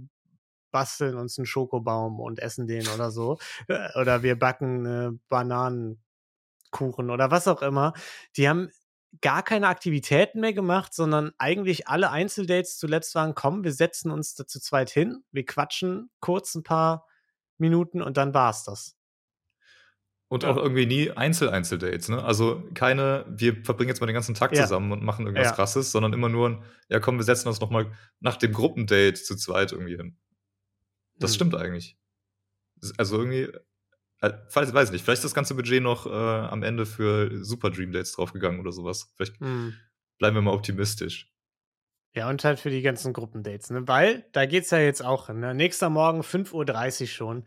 basteln uns einen Schokobaum und essen den oder so Äh, oder wir backen äh, Bananenkuchen oder was auch immer. Die haben gar keine Aktivitäten mehr gemacht, sondern eigentlich alle Einzeldates zuletzt waren, komm, wir setzen uns da zu zweit hin, wir quatschen kurz ein paar Minuten und dann war's das. Und Ja. auch irgendwie nie Einzel-Einzel-Dates, ne? Also keine, wir verbringen jetzt mal den ganzen Tag Ja. zusammen und machen irgendwas Ja. krasses, sondern immer nur ein, ja komm, wir setzen uns noch mal nach dem Gruppendate zu zweit irgendwie hin. Das Hm. stimmt eigentlich. Also irgendwie, äh, weiß, weiß nicht, vielleicht ist das ganze Budget noch äh, am Ende für Super Dream Dates draufgegangen oder sowas. Vielleicht Hm. bleiben wir mal optimistisch. Ja, und halt für die ganzen Gruppendates, ne? Weil da geht's ja jetzt auch hin. Ne? Nächster Morgen 5.30 Uhr schon.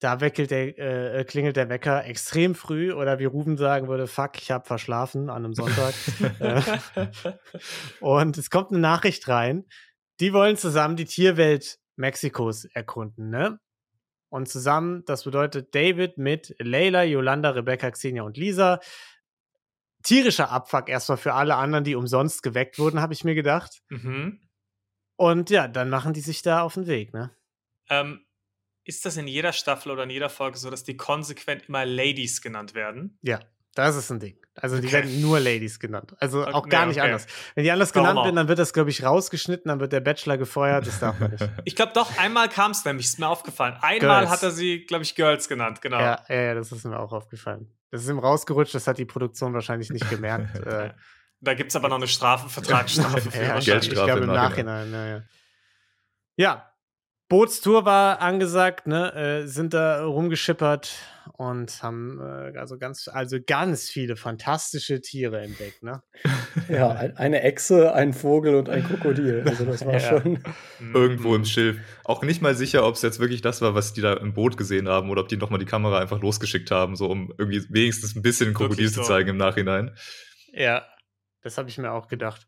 Da weckelt der, äh, klingelt der Wecker extrem früh oder wie Ruben sagen würde, fuck, ich hab verschlafen an einem Sonntag. Äh, und es kommt eine Nachricht rein. Die wollen zusammen die Tierwelt Mexikos erkunden, ne? Und zusammen, das bedeutet David mit Leila, Yolanda, Rebecca, Xenia und Lisa. Tierischer Abfuck erstmal für alle anderen, die umsonst geweckt wurden, habe ich mir gedacht. Mhm. Und ja, dann machen die sich da auf den Weg, ne? Ähm, ist das in jeder Staffel oder in jeder Folge so, dass die konsequent immer Ladies genannt werden? Ja, das ist ein Ding. Also die Okay. werden nur Ladies genannt. Also Okay, auch gar nicht okay. anders. Wenn die anders Warum genannt auch? werden, dann wird das, glaube ich, rausgeschnitten, dann wird der Bachelor gefeuert. Das darf man nicht. Ich glaube doch, einmal kam es nämlich, ist mir aufgefallen. Einmal Girls. hat er sie, glaube ich, Girls genannt, genau. ja, ja, ja, das ist mir auch aufgefallen. Das ist ihm rausgerutscht, das hat die Produktion wahrscheinlich nicht gemerkt. äh, Da gibt es aber noch eine Strafe, Vertragsstrafe ja, wahrscheinlich. ich glaube im im Nachhinein. Nachhinein. Ja, ja. ja, Bootstour war angesagt, ne? Äh, sind da rumgeschippert und haben äh, also ganz, also ganz viele fantastische Tiere entdeckt, ne? Ja, ein, eine Echse, ein Vogel und ein Krokodil. Also das war Ja. schon. Mhm. Irgendwo im Schilf. Auch nicht mal sicher, ob es jetzt wirklich das war, was die da im Boot gesehen haben oder ob die nochmal die Kamera einfach losgeschickt haben, so um irgendwie wenigstens ein bisschen Krokodil Wirklich zu so. zeigen im Nachhinein. Ja, das habe ich mir auch gedacht.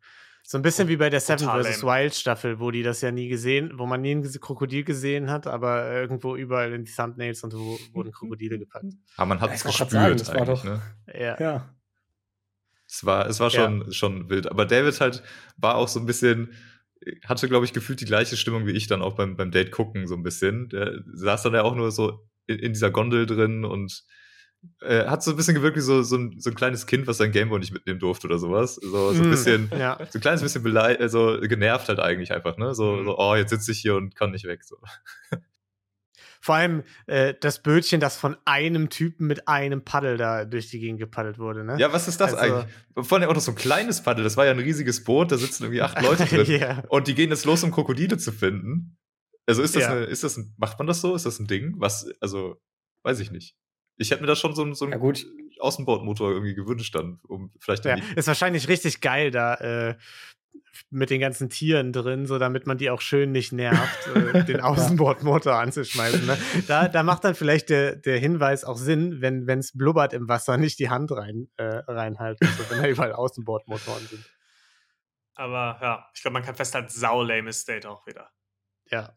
So ein bisschen wie bei der Seven vs. Wild Staffel, wo die das ja nie gesehen, wo man nie ein Krokodil gesehen hat, aber irgendwo überall in die Thumbnails und so wurden Krokodile gepackt. Aber man hat Ja, es gespürt sagen, das war eigentlich, doch- ne? Ja. Ja. Es war, es war Ja. schon, schon wild. Aber David halt war auch so ein bisschen, hatte, glaube ich, gefühlt die gleiche Stimmung wie ich dann auch beim, beim Date gucken, so ein bisschen. Der saß dann ja auch nur so in, in dieser Gondel drin und äh, hat so ein bisschen gewirkt wie so, so, ein, so ein kleines Kind, was sein Gameboy nicht mitnehmen durfte oder sowas. So, so ein Mm, bisschen, Ja. so ein kleines bisschen also genervt halt eigentlich einfach, ne? So, Mhm. so oh, jetzt sitze ich hier und kann nicht weg. So. Vor allem äh, das Bötchen, das von einem Typen mit einem Paddel da durch die Gegend gepaddelt wurde, ne? Ja, was ist das Also- eigentlich? Vor allem auch noch so ein kleines Paddel, das war ja ein riesiges Boot, da sitzen irgendwie acht Leute drin. ja. Und die gehen jetzt los, um Krokodile zu finden. Also ist das, Ja. eine, ist das ein, macht man das so? Ist das ein Ding? Was, also, weiß ich nicht. Ich hätte mir da schon so, so Ja, einen gut. Außenbordmotor irgendwie gewünscht dann, um vielleicht ja. Ist wahrscheinlich richtig geil da äh, mit den ganzen Tieren drin, so damit man die auch schön nicht nervt, äh, den Außenbordmotor anzuschmeißen. Ne? Da, da macht dann vielleicht der, der Hinweis auch Sinn, wenn es blubbert im Wasser, nicht die Hand rein, äh, reinhalten, so, wenn da überall Außenbordmotoren sind. Aber ja, ich glaube, man kann festhalten, sau lame State auch wieder. Ja.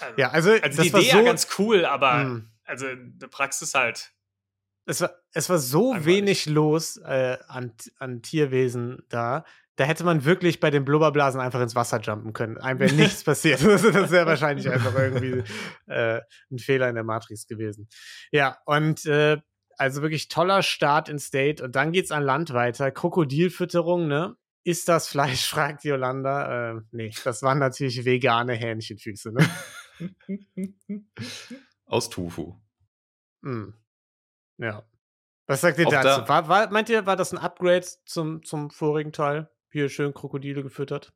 Also, Ja, also, also das die war Idee so, ja ganz cool, aber Mm. also in der Praxis halt. Es war, es war so Langweilig. wenig los äh, an, an Tierwesen da. Da hätte man wirklich bei den Blubberblasen einfach ins Wasser jumpen können. Einem wäre nichts passiert. Also das wäre wahrscheinlich einfach irgendwie äh, ein Fehler in der Matrix gewesen. Ja, und äh, also wirklich toller Start ins Date. Und dann geht's an Land weiter. Krokodilfütterung, ne? Ist das Fleisch? fragt Yolanda. Äh, nee, das waren natürlich vegane Hähnchenfüße, ne? aus Tofu. Hm. Ja. Was sagt ihr Auch dazu? da- War, war, meint ihr, war das ein Upgrade zum, zum vorigen Teil? Hier schön Krokodile gefüttert?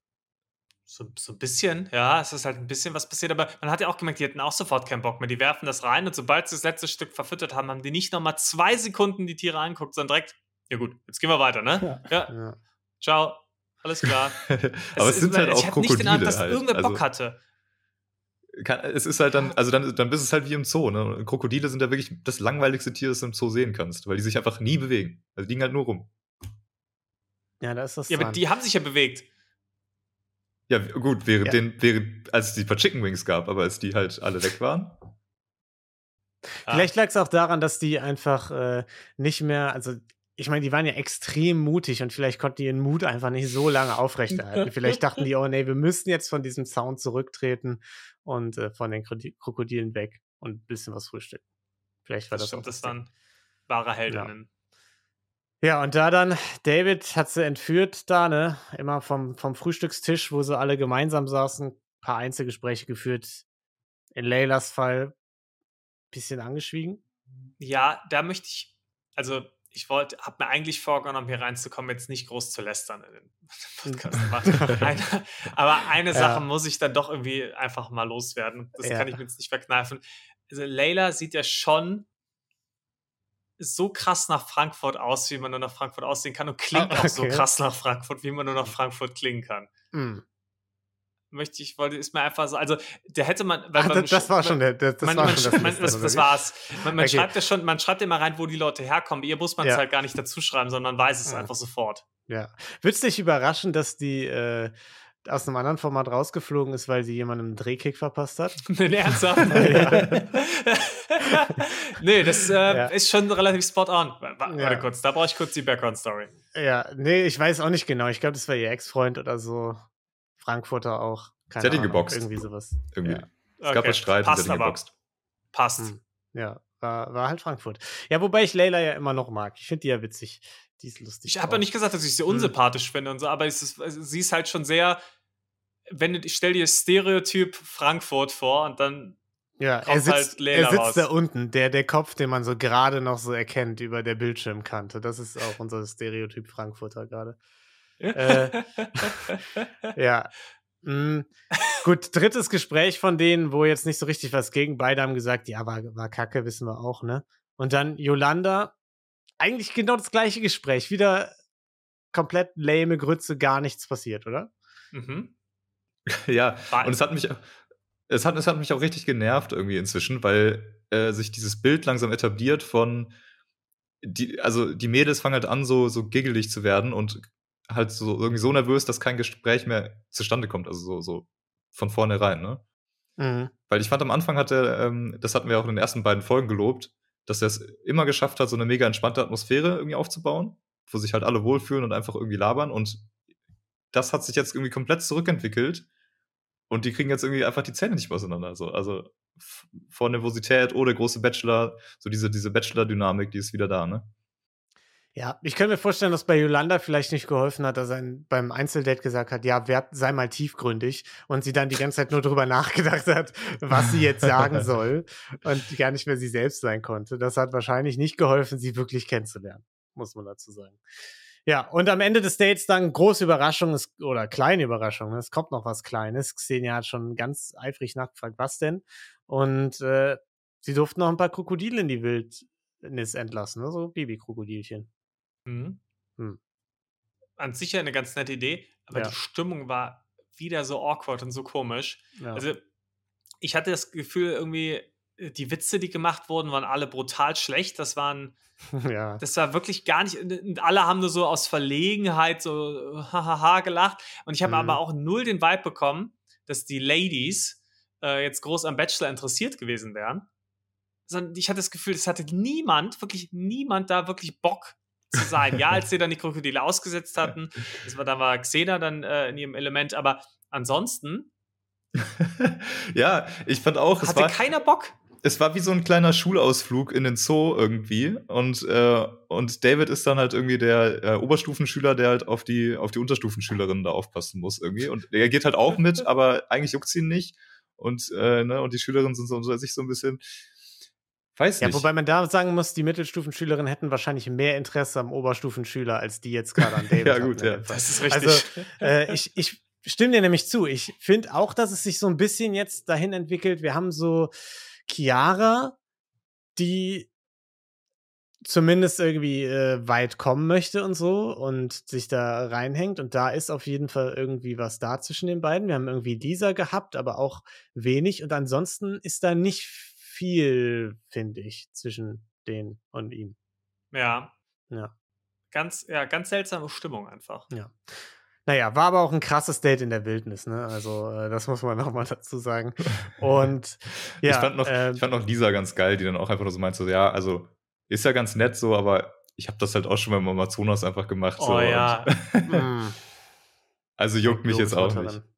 So, so ein bisschen, ja, es ist halt ein bisschen was passiert, aber man hat ja auch gemerkt, die hatten auch sofort keinen Bock mehr. Die werfen das rein und sobald sie das letzte Stück verfüttert haben, haben die nicht nochmal zwei Sekunden die Tiere angeguckt, sondern direkt, ja gut, jetzt gehen wir weiter, ne? Ja, Ja. ciao, alles klar. Aber es, sind ist- halt ich auch hatte nicht den Krokodile Eindruck, dass halt. irgendwer Also, Bock hatte. Kann, es ist halt dann, also dann, dann bist es halt wie im Zoo, ne? Krokodile sind ja wirklich das langweiligste Tier, das du im Zoo sehen kannst, weil die sich einfach nie bewegen. Also die liegen halt nur rum. ja, da ist das Ja, aber dran. die haben sich ja bewegt. Ja, gut, während Ja. den, während, als es die paar Chicken Wings gab, aber als die halt alle weg waren. Ah. Vielleicht lag es auch daran, dass die einfach äh, nicht mehr, also ich meine, die waren ja extrem mutig und vielleicht konnten die ihren Mut einfach nicht so lange aufrechterhalten. vielleicht dachten die, oh nee, wir müssen jetzt von diesem Zaun zurücktreten und äh, von den Krokodilen weg und ein bisschen was frühstücken. Vielleicht war Das stimmt, das waren wahre Heldinnen. Ja, und da dann, David hat sie entführt da, ne? Immer vom, vom Frühstückstisch, wo sie alle gemeinsam saßen, ein paar Einzelgespräche geführt. In Leylas Fall bisschen angeschwiegen. Ja, da möchte ich, also ich wollte, habe mir eigentlich vorgenommen, hier reinzukommen, jetzt nicht groß zu lästern in den Podcast. Aber eine, aber eine Ja. Sache muss ich dann doch irgendwie einfach mal loswerden. Das Ja. kann ich mir jetzt nicht verkneifen. Also Layla sieht ja schon so krass nach Frankfurt aus, wie man nur nach Frankfurt aussehen kann und klingt Ah, auch so okay. krass nach Frankfurt, wie man nur nach Frankfurt klingen kann. Mm. Möchte ich, wollte, ist mir einfach so, also der hätte man, weil Ach, man- das, das war schon der, das, das man, war man, schon das, man, das, das war's. Man, Okay. schreibt ja schon, man schreibt immer rein, wo die Leute herkommen. Ihr muss man es Ja. halt gar nicht dazu schreiben, sondern man weiß es Ja. einfach sofort. Ja. Würdest dich überraschen, dass die äh, aus einem anderen Format rausgeflogen ist, weil sie jemandem einen Drehkick verpasst hat? Nee, ernsthaft? nee, das äh, Ja. ist schon relativ spot on. Wa- wa- Ja. Warte kurz, da brauche ich kurz die Background-Story. Ja, nee, ich weiß auch nicht genau. Ich glaube, das war ihr Ex-Freund oder so. Frankfurter auch. Keine Sie hat ihn Ahnung, geboxt. Irgendwie sowas. Irgendwie. Ja. Es gab Okay, einen Streit passt sie hat ihn aber. geboxt. Passt. Hm. Ja, war, war halt Frankfurt. Ja, wobei ich Leila ja immer noch mag. Ich finde die ja witzig. Die ist lustig. Ich habe ja nicht gesagt, dass ich sie Hm. unsympathisch finde und so, aber es ist, also sie ist halt schon sehr, wenn ich stell dir Stereotyp Frankfurt vor und dann Ja, er kommt sitzt, halt Layla er sitzt raus. da unten, der, der Kopf, den man so gerade noch so erkennt über der Bildschirmkante. Das ist auch unser Stereotyp Frankfurter gerade. Äh, Ja. Mm, gut, drittes Gespräch von denen, wo jetzt nicht so richtig was gegen. Beide haben gesagt, ja, war, war kacke, wissen wir auch, ne? Und dann Yolanda, eigentlich genau das gleiche Gespräch. Wieder komplett lame Grütze, gar nichts passiert, oder? mhm. Ja, und es hat mich, es hat, es hat mich auch richtig genervt irgendwie inzwischen, weil äh, sich dieses Bild langsam etabliert von, die, also die Mädels fangen halt an, so, so giggelig zu werden und halt so irgendwie so nervös, dass kein Gespräch mehr zustande kommt, also so, so von vornherein, ne? Mhm. Weil ich fand, am Anfang hat er, ähm, das hatten wir auch in den ersten beiden Folgen gelobt, dass er es immer geschafft hat, so eine mega entspannte Atmosphäre irgendwie aufzubauen, wo sich halt alle wohlfühlen und einfach irgendwie labern. Und das hat sich jetzt irgendwie komplett zurückentwickelt. Und die kriegen jetzt irgendwie einfach die Zähne nicht mehr auseinander. So. Also f- vor Nervosität, oh, der große Bachelor, so diese, diese Bachelor-Dynamik, die ist wieder da, ne? Ja, ich könnte mir vorstellen, dass bei Yolanda vielleicht nicht geholfen hat, dass er beim Einzeldate gesagt hat, ja, wer, sei mal tiefgründig und sie dann die ganze Zeit nur drüber nachgedacht hat, was sie jetzt sagen soll und gar nicht mehr sie selbst sein konnte. Das hat wahrscheinlich nicht geholfen, sie wirklich kennenzulernen, muss man dazu sagen. Ja, und am Ende des Dates dann große Überraschung oder kleine Überraschung. Es kommt noch was Kleines. Xenia hat schon ganz eifrig nachgefragt, was denn? Und äh, sie durften noch ein paar Krokodile in die Wildnis entlassen, ne? so Babykrokodilchen. Mhm. Hm. An sich ja eine ganz nette Idee, aber Ja. die Stimmung war wieder so awkward und so komisch. Ja. Also, ich hatte das Gefühl, irgendwie, äh, die Witze, die gemacht wurden, waren alle brutal schlecht. Das waren, ja. das war wirklich gar nicht, und alle haben nur so aus Verlegenheit so hahaha gelacht. Und ich habe Mhm. aber auch null den Vibe bekommen, dass die Ladies äh, jetzt groß am Bachelor interessiert gewesen wären. Sondern ich hatte das Gefühl, es hatte niemand, wirklich niemand da wirklich Bock zu sein. Ja, als sie dann die Krokodile ausgesetzt hatten, das war, da war Xena dann äh, in ihrem Element, aber ansonsten ja, ich fand auch, es hatte war, keiner Bock. es war wie so ein kleiner Schulausflug in den Zoo irgendwie. Und, äh, und David ist dann halt irgendwie der äh, Oberstufenschüler, der halt auf die, auf die Unterstufenschülerinnen da aufpassen muss irgendwie. Und er geht halt auch mit, aber eigentlich juckt ihn nicht. Und, äh, ne, und die Schülerinnen sind so unter sich so ein bisschen. Weiß Ja, nicht. wobei man da sagen muss, die Mittelstufenschülerinnen hätten wahrscheinlich mehr Interesse am Oberstufenschüler, als die jetzt gerade an David Ja, gut, ja. Das ist richtig. Also, äh, ich, ich stimme dir nämlich zu. Ich finde auch, dass es sich so ein bisschen jetzt dahin entwickelt. Wir haben so Chiara, die zumindest irgendwie äh, weit kommen möchte und so und sich da reinhängt. Und da ist auf jeden Fall irgendwie was da zwischen den beiden. Wir haben irgendwie Lisa gehabt, aber auch wenig. Und ansonsten ist da nicht viel, finde ich, zwischen den und ihm. ja, Ja. ganz, ja, ganz seltsame Stimmung einfach. Ja. Naja, war aber auch ein krasses Date in der Wildnis, ne? Also, äh, das muss man nochmal dazu sagen. Und ja, ich, fand noch, äh, ich fand noch Lisa ganz geil, die dann auch einfach nur so meint, so, ja, also ist ja ganz nett so, aber ich habe das halt auch schon beim Amazonas einfach gemacht. so, Oh ja. und- mh, also juckt mich jetzt auch nicht. Globetrotterin.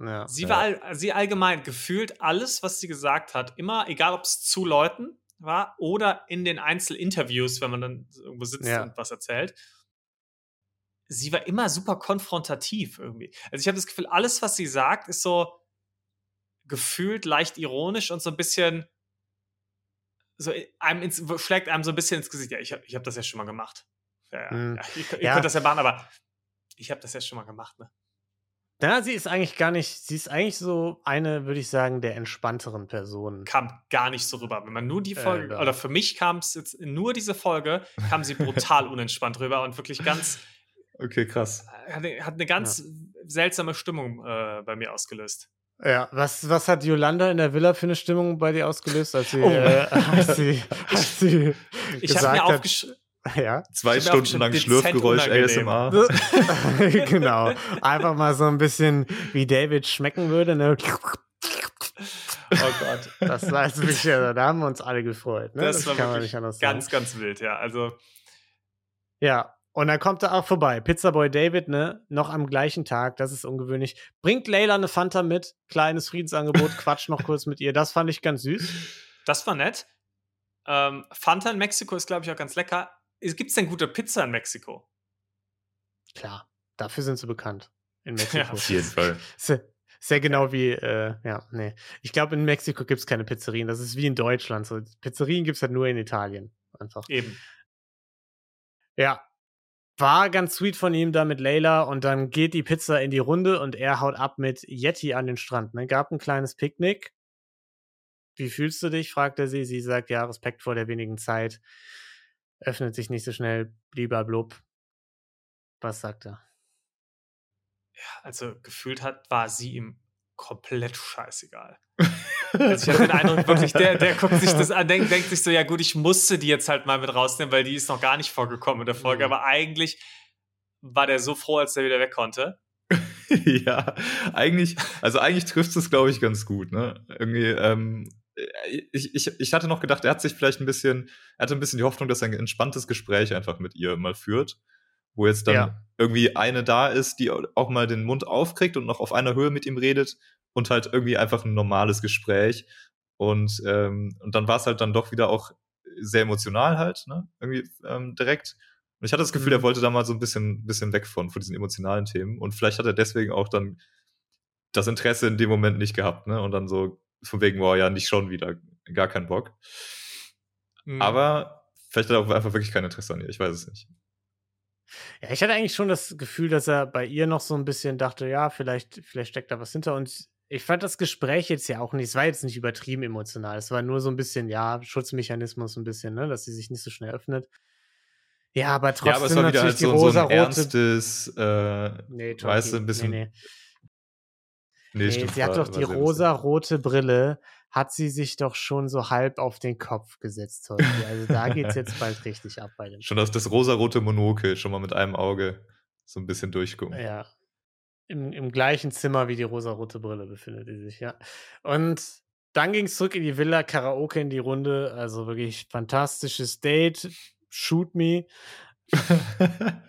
Ja. Sie war all, sie allgemein gefühlt alles, was sie gesagt hat, immer, egal ob es zu Leuten war oder in den Einzelinterviews, wenn man dann irgendwo sitzt Ja. und was erzählt. Sie war immer super konfrontativ irgendwie. Also ich habe das Gefühl, alles, was sie sagt, ist so gefühlt leicht ironisch und so ein bisschen so einem ins, schlägt einem so ein bisschen ins Gesicht. Ja, ich habe ich hab das ja schon mal gemacht. Ja, ja. Mhm. ja ihr, ihr Ja. könnt das ja machen, aber ich habe das ja schon mal gemacht. Ne? Ja, sie ist eigentlich gar nicht, sie ist eigentlich so eine, würde ich sagen, der entspannteren Personen. kam gar nicht so rüber. Wenn man nur die Äh, Folge, ja. oder für mich kam es jetzt nur diese Folge, kam sie brutal unentspannt rüber und wirklich ganz, Okay, krass. hat, eine- hat eine ganz seltsame Stimmung äh, bei mir ausgelöst. Ja, was, was hat Yolanda in der Villa für eine Stimmung bei dir ausgelöst, als sie, Oh. äh, als sie, als sie Ich habe gesagt mir hat, aufgeschrieben, ja, Zwei Stunden lang Schlürfgeräusch. ASMR. genau. Einfach mal so ein bisschen, wie David schmecken würde. Ne? oh Gott, Das war jetzt wirklich, also, da haben wir uns alle gefreut. Ne? das, war kann man nicht anders ganz, sagen. ganz wild, ja. Also, Ja, und dann kommt er auch vorbei. Pizzaboy David, ne? Noch am gleichen Tag, das ist ungewöhnlich. Bringt Layla eine Fanta mit, kleines Friedensangebot, quatscht noch kurz mit ihr. Das fand ich ganz süß. das war nett. Ähm, Fanta in Mexiko ist, glaube ich, auch ganz lecker. Gibt es denn gute Pizza in Mexiko? Klar, dafür sind sie bekannt. In Mexiko. Ja, Auf jeden Fall. Se- Ist ja genau wie, äh, ja, nee. Ich glaube, in Mexiko gibt es keine Pizzerien. Das ist wie in Deutschland. So. Pizzerien gibt es halt nur in Italien. Einfach. Eben. Ja. War ganz sweet von ihm da mit Layla und dann geht die Pizza in die Runde und er haut ab mit Yeti an den Strand. Ne? Gab ein kleines Picknick. Wie fühlst du dich? fragt er sie. Sie sagt, ja, Respekt vor der wenigen Zeit. Öffnet sich nicht so schnell, blub. Was sagt er? Ja, also gefühlt hat, war sie ihm komplett scheißegal. Also ich habe den Eindruck, wirklich, der, der guckt sich das an, denkt, denkt sich so, ja gut, ich musste die jetzt halt mal mit rausnehmen, weil die ist noch gar nicht vorgekommen in der Folge. Mhm. Aber eigentlich war der so froh, als der wieder weg konnte. ja, eigentlich, also eigentlich trifft es, glaube ich, ganz gut. Ne? Irgendwie, ähm, ich, ich, ich hatte noch gedacht, er hat sich vielleicht ein bisschen, er hatte ein bisschen die Hoffnung, dass er ein entspanntes Gespräch einfach mit ihr mal führt wo jetzt dann ja. irgendwie eine da ist, die auch mal den Mund aufkriegt und noch auf einer Höhe mit ihm redet und halt irgendwie einfach ein normales Gespräch. Und, ähm, und dann war es halt dann doch wieder auch sehr emotional halt, ne? Irgendwie ähm, direkt. Und ich hatte das Gefühl, er mhm. wollte da mal so ein bisschen, bisschen weg von, von diesen emotionalen Themen. Und vielleicht hat er deswegen auch dann das Interesse in dem Moment nicht gehabt, ne? Und dann so von wegen, wow, ja, nicht schon wieder, gar keinen Bock. Mhm. Aber vielleicht hat er auch einfach wirklich kein Interesse an ihr, ich weiß es nicht. Ja, ich hatte eigentlich schon das Gefühl, dass er bei ihr noch so ein bisschen dachte, ja, vielleicht, vielleicht steckt da was hinter. Und ich fand das Gespräch jetzt ja auch nicht, es war jetzt nicht übertrieben emotional. Es war nur so ein bisschen, ja, Schutzmechanismus ein bisschen, ne, dass sie sich nicht so schnell öffnet. Ja, aber trotzdem ja, aber es war wieder halt so, so ein ernstes, äh, nee, weißt du, ein bisschen. Nee, nee. Nee, nee sie hat doch die rosa-rote Brille hat sie sich doch schon so halb auf den Kopf gesetzt heute. Also da geht es jetzt bald richtig ab bei dem. Schon das, das rosarote Monokel, schon mal mit einem Auge so ein bisschen durchgucken. Ja. Im, Im gleichen Zimmer wie die rosarote Brille befindet sie sich, ja. Und dann ging es zurück in die Villa, Karaoke in die Runde. Also wirklich fantastisches Date. Shoot me.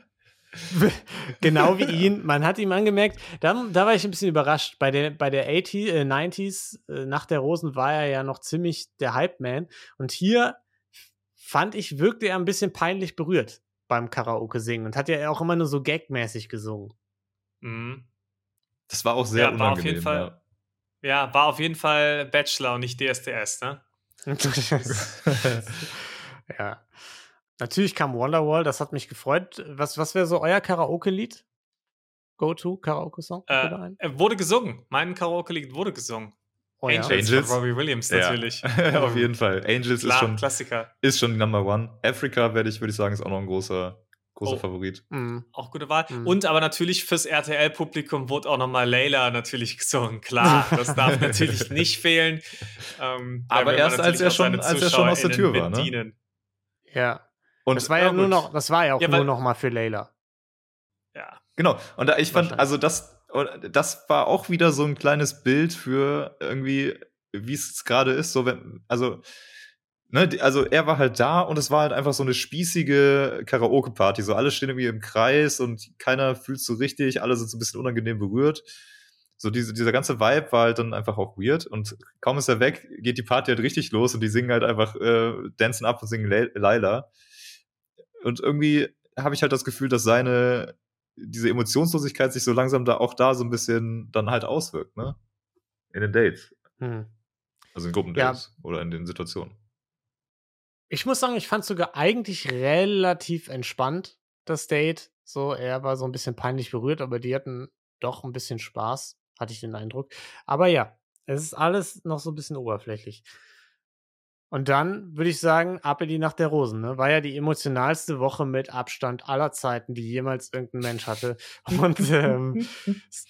genau wie ihn. Man hat ihm angemerkt, da, da war ich ein bisschen überrascht. Bei der, bei der 80, äh, 90s, äh, nach der Rosen, war er ja noch ziemlich der Hype-Man. Und hier fand ich, wirkte er ein bisschen peinlich berührt beim Karaoke-Singen und hat ja auch immer nur so gagmäßig gesungen. Mhm. Das war auch sehr ja, unangenehm. War auf jeden Fall, ja. ja, war auf jeden Fall Bachelor und nicht DSDS, ne? ja. Natürlich kam Wonderwall, das hat mich gefreut. Was, was wäre so euer Karaoke-Lied? Go-To-Karaoke-Song? Äh, wurde gesungen. Mein Karaoke-Lied wurde gesungen. Oh, Angels, ja. Angels von Robbie Williams natürlich. Ja. Auf jeden Fall. Angels Klar, ist schon Klassiker. Ist schon die Number One. Africa werde ich, würde ich sagen, ist auch noch ein großer, großer oh. Favorit. Mhm. Auch gute Wahl. Mhm. Und aber natürlich fürs RTL-Publikum wurde auch nochmal Layla natürlich gesungen. Klar, das darf natürlich nicht fehlen. Ähm, aber erst als er schon, als er schon aus der Tür war. Ne? Ja. Und das war ja, ja nur noch, das war ja auch ja, nur noch mal für Layla. Ja. Genau. Und ich fand, also das, das war auch wieder so ein kleines Bild für irgendwie, wie es gerade ist. So, wenn, also, ne, also er war halt da und es war halt einfach so eine spießige Karaoke-Party. So alle stehen irgendwie im Kreis und keiner fühlt so richtig, alle sind so ein bisschen unangenehm berührt. So diese, dieser ganze Vibe war halt dann einfach auch weird und kaum ist er weg, geht die Party halt richtig los und die singen halt einfach äh, Dancen ab und singen Laila. Und irgendwie habe ich halt das Gefühl, dass seine, diese Emotionslosigkeit sich so langsam da auch da so ein bisschen dann halt auswirkt, ne? In den Dates. Hm. Also in Gruppendates ja. oder in den Situationen. Ich muss sagen, ich fand sogar eigentlich relativ entspannt, das Date. So, er war so ein bisschen peinlich berührt, aber die hatten doch ein bisschen Spaß, hatte ich den Eindruck. Aber ja, es ist alles noch so ein bisschen oberflächlich. Und dann würde ich sagen, ab in die Nacht der Rosen. Ne? War ja die emotionalste Woche mit Abstand aller Zeiten, die jemals irgendein Mensch hatte. Und ähm,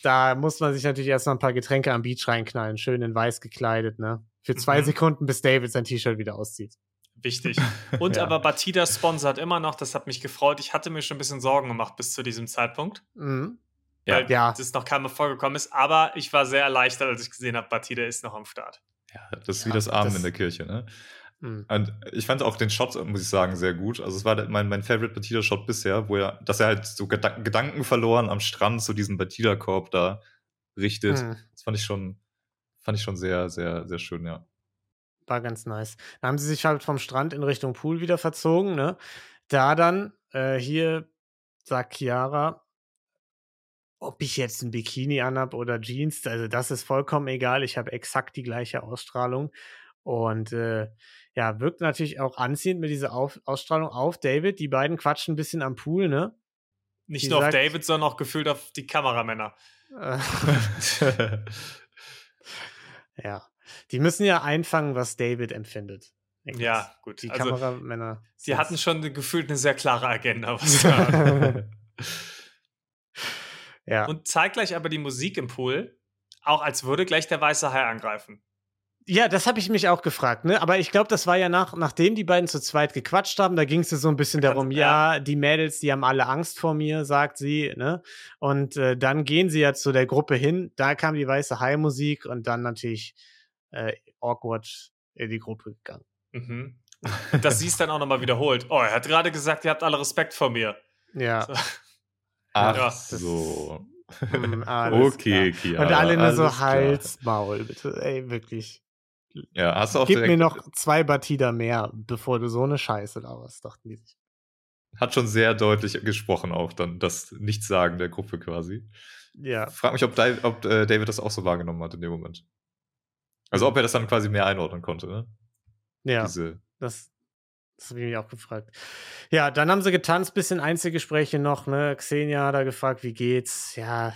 da muss man sich natürlich erstmal ein paar Getränke am Beach reinknallen, schön in weiß gekleidet, ne? Für zwei mhm. Sekunden, bis David sein T-Shirt wieder auszieht. Wichtig. Und ja. aber Batida sponsert immer noch, das hat mich gefreut. Ich hatte mir schon ein bisschen Sorgen gemacht bis zu diesem Zeitpunkt. Mhm. Weil ja. das noch keinem vorgekommen ist. Aber ich war sehr erleichtert, als ich gesehen habe, Batida ist noch am Start. Ja, das ist ja, wie das Abend in der Kirche, ne? Mhm. Und ich fand auch den Shot, muss ich sagen, sehr gut. Also es war mein, mein Favorite Batida-Shot bisher, wo er, dass er halt so Gedank Gedanken verloren am Strand so diesen Batida-Korb da richtet. Mhm. Das fand ich schon, fand ich schon sehr, sehr, sehr schön, ja. War ganz nice. Da haben sie sich halt vom Strand in Richtung Pool wieder verzogen, ne? Da dann, äh, hier sagt Chiara, ob ich jetzt ein Bikini anhab oder Jeans, also das ist vollkommen egal. Ich habe exakt die gleiche Ausstrahlung. Und äh, ja, wirkt natürlich auch anziehend mit dieser auf Ausstrahlung auf David. Die beiden quatschen ein bisschen am Pool, ne? Nicht Die nur auf sagt- David, sondern auch gefühlt auf die Kameramänner. Ja. Die müssen ja einfangen, was David empfindet. Niklas. Ja, gut. Die Also, Kameramänner. sie hatten schon gefühlt eine sehr klare Agenda. Was da ja. Und zeitgleich aber die Musik im Pool, auch als würde gleich der weiße Hai angreifen. Ja, das habe ich mich auch gefragt, ne? Aber ich glaube, das war ja nach, nachdem die beiden zu zweit gequatscht haben, da ging es so ein bisschen darum, ja. ja, die Mädels, die haben alle Angst vor mir, sagt sie, ne? Und äh, dann gehen sie ja zu der Gruppe hin, da kam die weiße Hai-Musik und dann natürlich äh, awkward in die Gruppe gegangen. Mhm. Dass sie es dann auch nochmal wiederholt. Oh, er hat gerade gesagt, ihr habt alle Respekt vor mir. Ja. So. Ach Ja. so. hm, okay, klar. Chiara. Und alle nur so alles klar. Hals, Maul, bitte. Ey, wirklich. Ja, hast du auch Gib mir noch zwei Batida mehr, bevor du so eine Scheiße laberst, dachten die sich. hat schon sehr deutlich gesprochen auch dann, das Nichtsagen der Gruppe quasi. Ja. Frag mich, ob, Dai- ob äh, David das auch so wahrgenommen hat in dem Moment. Also ob er das dann quasi mehr einordnen konnte, ne? Ja. Diese, Das, das habe ich mich auch gefragt. Ja, dann haben sie getanzt, bisschen Einzelgespräche noch, ne? Xenia hat da gefragt, wie geht's? Ja,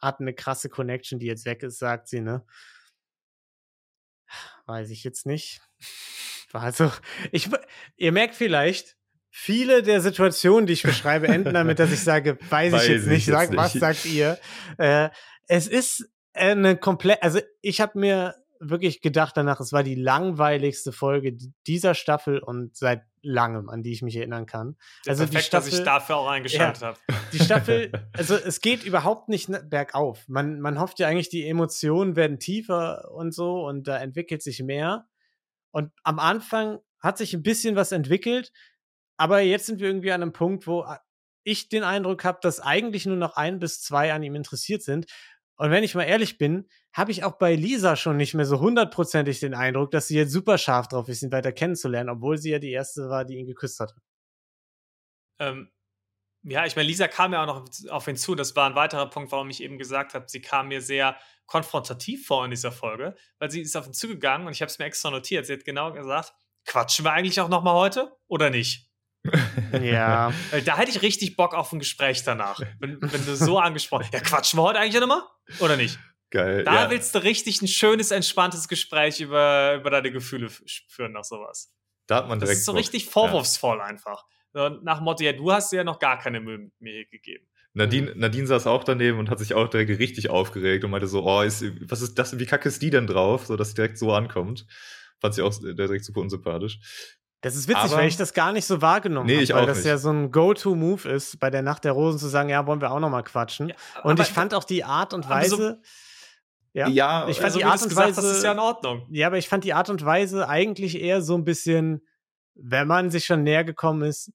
hat eine krasse Connection, die jetzt weg ist, sagt sie, ne? Weiß ich jetzt nicht. Also, ich, ihr merkt vielleicht, viele der Situationen, die ich beschreibe, enden damit, dass ich sage, weiß, Weiß ich jetzt ich nicht, jetzt sag, was nicht. sagt ihr? Äh, es ist eine komplett, also ich habe mir wirklich gedacht danach, es war die langweiligste Folge dieser Staffel und seit langem, an die ich mich erinnern kann. Also die Perfekt, dass ich Staffel- dafür auch eingeschaltet habe. Die Staffel, also es geht überhaupt nicht bergauf. Man, man hofft ja eigentlich, die Emotionen werden tiefer und so und da entwickelt sich mehr. Und am Anfang hat sich ein bisschen was entwickelt, aber jetzt sind wir irgendwie an einem Punkt, wo ich den Eindruck habe, dass eigentlich nur noch ein bis zwei an ihm interessiert sind. Und wenn ich mal ehrlich bin, habe ich auch bei Lisa schon nicht mehr so hundertprozentig den Eindruck, dass sie jetzt super scharf drauf ist, ihn weiter kennenzulernen, obwohl sie ja die erste war, die ihn geküsst hatte. Ähm, ja, ich meine, Lisa kam ja auch noch auf ihn zu. Das war ein weiterer Punkt, warum ich eben gesagt habe, sie kam mir sehr konfrontativ vor in dieser Folge, weil sie ist auf ihn zugegangen und ich habe es mir extra notiert. Sie hat genau gesagt, quatschen wir eigentlich auch noch mal heute oder nicht? Ja. Weil da hätte ich richtig Bock auf ein Gespräch danach. Wenn, wenn du so angesprochen Ja, quatschen wir heute eigentlich noch mal oder nicht? geil. Da ja. willst du richtig ein schönes, entspanntes Gespräch über, über deine Gefühle führen nach sowas. da hat man Das direkt ist so Bock. richtig vorwurfsvoll einfach. So, nach Motto, ja, du hast ja noch gar keine Mühe mit mir gegeben. Nadine, Nadine saß auch daneben und hat sich auch direkt richtig aufgeregt und meinte so, oh, ist, was ist das, wie kacke ist die denn drauf, so dass sie direkt so ankommt. Fand sie auch äh, direkt super unsympathisch. Das ist witzig, Aber- weil ich das gar nicht so wahrgenommen Nee, habe, weil das nicht. ja so ein Go-To-Move ist, bei der Nacht der Rosen zu sagen, ja, wollen wir auch noch mal quatschen. Ja, und ich fand auch die Art und aber so- Weise, ja, Ja, ich fand also, die Art und gesagt Weise, das ist ja in Ordnung. ja, aber ich fand die Art und Weise eigentlich eher so ein bisschen, wenn man sich schon näher gekommen ist,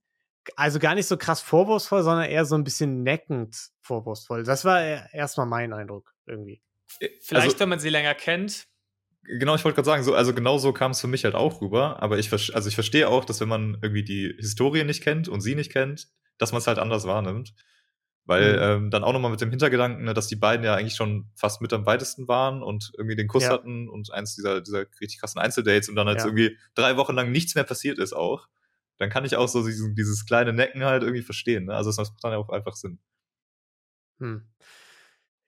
also gar nicht so krass vorwurfsvoll, sondern eher so ein bisschen neckend vorwurfsvoll. Das war e- erstmal mein Eindruck irgendwie. Vielleicht, also, wenn man sie länger kennt. Genau, ich wollte gerade sagen, so, also genau so kam es für mich halt auch rüber, aber ich, also ich verstehe auch, dass wenn man irgendwie die Historie nicht kennt und sie nicht kennt, dass man es halt anders wahrnimmt. Weil Mhm. ähm, dann auch nochmal mit dem Hintergedanken, ne, dass die beiden ja eigentlich schon fast mit am weitesten waren und irgendwie den Kuss Ja. hatten und eins dieser, dieser richtig krassen Einzeldates und dann halt Ja. irgendwie drei Wochen lang nichts mehr passiert ist auch, dann kann ich auch so diesen, dieses kleine Necken halt irgendwie verstehen. Ne? Also das macht dann ja auch einfach Sinn. Hm.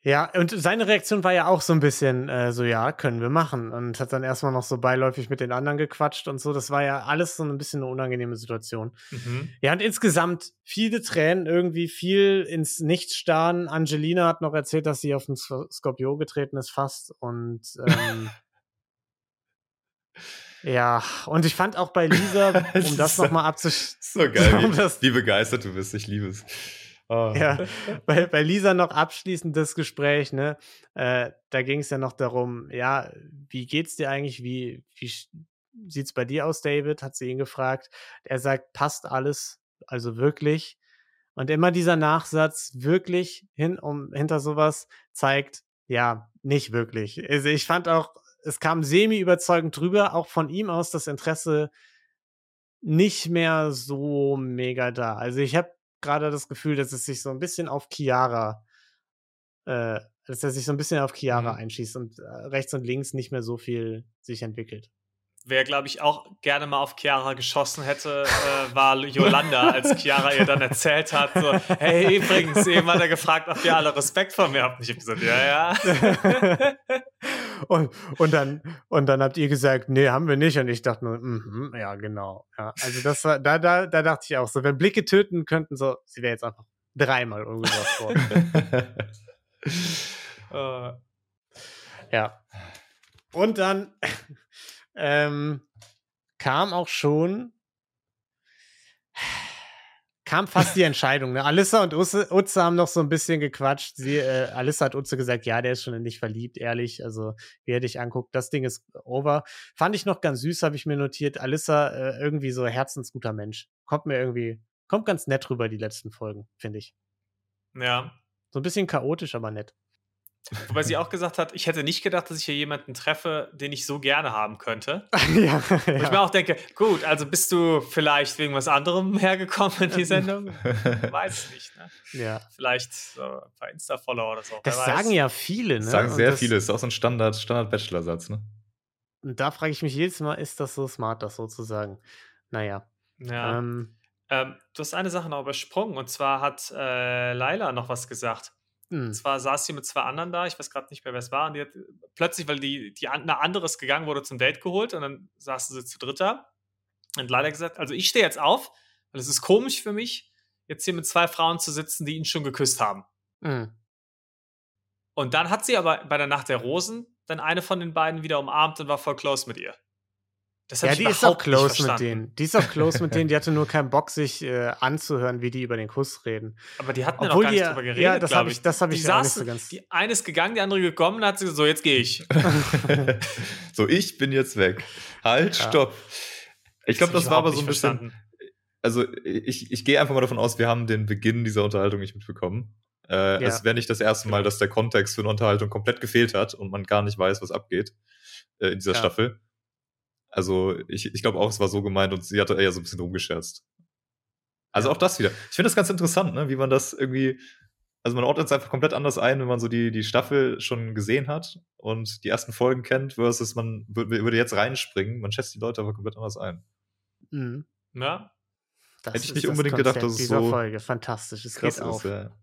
Ja, und seine Reaktion war ja auch so ein bisschen äh, so, ja, können wir machen. Und hat dann erstmal noch so beiläufig mit den anderen gequatscht und so. Das war ja alles so ein bisschen eine unangenehme Situation. Mhm. Ja, und insgesamt viele Tränen, irgendwie viel ins Nichts starren. Angelina hat noch erzählt, dass sie auf den Sk- Skorpion getreten ist, fast. Und ähm, ja, und ich fand auch bei Lisa, um das nochmal abzusch So geil, Um wie, das- wie begeistert du bist. Ich liebe es. Ah. Ja, bei, bei Lisa noch abschließend das Gespräch, ne? Äh, da ging es ja noch darum, ja, wie geht's dir eigentlich? Wie, wie sieht's bei dir aus, David? Hat sie ihn gefragt. Er sagt, passt alles, also wirklich. Und immer dieser Nachsatz, wirklich hin, um, hinter sowas, zeigt, ja, nicht wirklich. Also ich fand auch, es kam semi-überzeugend drüber, auch von ihm aus das Interesse nicht mehr so mega da. Also ich habe gerade das Gefühl, dass es sich so ein bisschen auf Chiara äh, dass er sich so ein bisschen auf Chiara Mhm. einschießt und äh, rechts und links nicht mehr so viel sich entwickelt. Wer, glaube ich, auch gerne mal auf Chiara geschossen hätte, äh, war Yolanda, als Chiara ihr dann erzählt hat, so, hey, übrigens, eben hat er gefragt, ob ihr alle Respekt vor mir habt. Und ich habe gesagt, ja, ja. und, und, dann, und dann habt ihr gesagt, nee, haben wir nicht. Und ich dachte nur, mhm, ja, genau. Ja, also das war, da, da, da dachte ich auch so, wenn Blicke töten könnten, so, sie wäre jetzt einfach dreimal umgebracht worden. Äh, Ja. Und dann ähm, kam auch schon, kam fast die Entscheidung. Ne? Alissa und Utze, Utze haben noch so ein bisschen gequatscht. Sie, äh, Alissa hat Utze gesagt, ja, der ist schon in dich verliebt, ehrlich. Also, wie er dich anguckt, das Ding ist over. Fand ich noch ganz süß, habe ich mir notiert. Alissa äh, irgendwie so herzensguter Mensch. Kommt mir irgendwie, kommt ganz nett rüber, die letzten Folgen, finde ich. ja. So ein bisschen chaotisch, aber nett. Wobei sie auch gesagt hat, ich hätte nicht gedacht, dass ich hier jemanden treffe, den ich so gerne haben könnte. ja, Wo ich mir auch denke, gut, also bist du vielleicht wegen was anderem hergekommen in die Sendung? weiß nicht, ne? ja. Vielleicht so ein paar Insta-Follower oder so. Das wer weiß. sagen ja viele, ne? Sagen sehr das, viele, ist auch so ein Standard, Standard-Bachelor-Satz, ne? Und da frage ich mich jedes Mal, ist das so smart, das so zu sagen? Naja. Ja. Ähm, Ähm, du hast eine Sache noch übersprungen und zwar hat äh, Laila noch was gesagt. Mh, Und zwar saß sie mit zwei anderen da, ich weiß gerade nicht mehr, wer es war, und die hat plötzlich, weil die, die eine andere ist gegangen, wurde zum Date geholt und dann saßen sie zu dritter. Und hat gesagt, also ich stehe jetzt auf, weil es ist komisch für mich, jetzt hier mit zwei Frauen zu sitzen, die ihn schon geküsst haben. mh. Und dann hat sie aber bei der Nacht der Rosen dann eine von den beiden wieder umarmt und war voll close mit ihr. Das Ja, die ist auch close mit denen. Die ist auch close mit denen. Die hatte nur keinen Bock, sich äh, anzuhören, wie die über den Kuss reden. Aber die hatten ja noch Obwohl gar die nicht ja- drüber ja, geredet, das glaub hab ich- das hab Die ich saßen, so ganz- Die eine ist gegangen, die andere gekommen, dann hat sie gesagt, so, jetzt gehe ich. so, ich bin jetzt weg. Halt, Ja. stopp. Ich glaube, hab das war aber so ein bisschen. verstanden. Also, ich, ich gehe einfach mal davon aus, wir haben den Beginn dieser Unterhaltung nicht mitbekommen. Äh, Ja. Es wäre nicht das erste Mal, dass der Kontext für eine Unterhaltung komplett gefehlt hat und man gar nicht weiß, was abgeht äh, in dieser Ja. Staffel. Also, ich, ich glaube auch, es war so gemeint und sie hatte eher so ein bisschen rumgescherzt. Also auch das wieder. Ich finde das ganz interessant, ne? wie man das irgendwie. Also man ordnet es einfach komplett anders ein, wenn man so die, die Staffel schon gesehen hat und die ersten Folgen kennt, versus man wür- würde jetzt reinspringen. Man schätzt die Leute aber komplett anders ein. Mhm. Ja? Das Hätte ich ist nicht das unbedingt gedacht, Konzept dass es dieser so Folge. Fantastisch. Es Krass geht auf. ist, ja.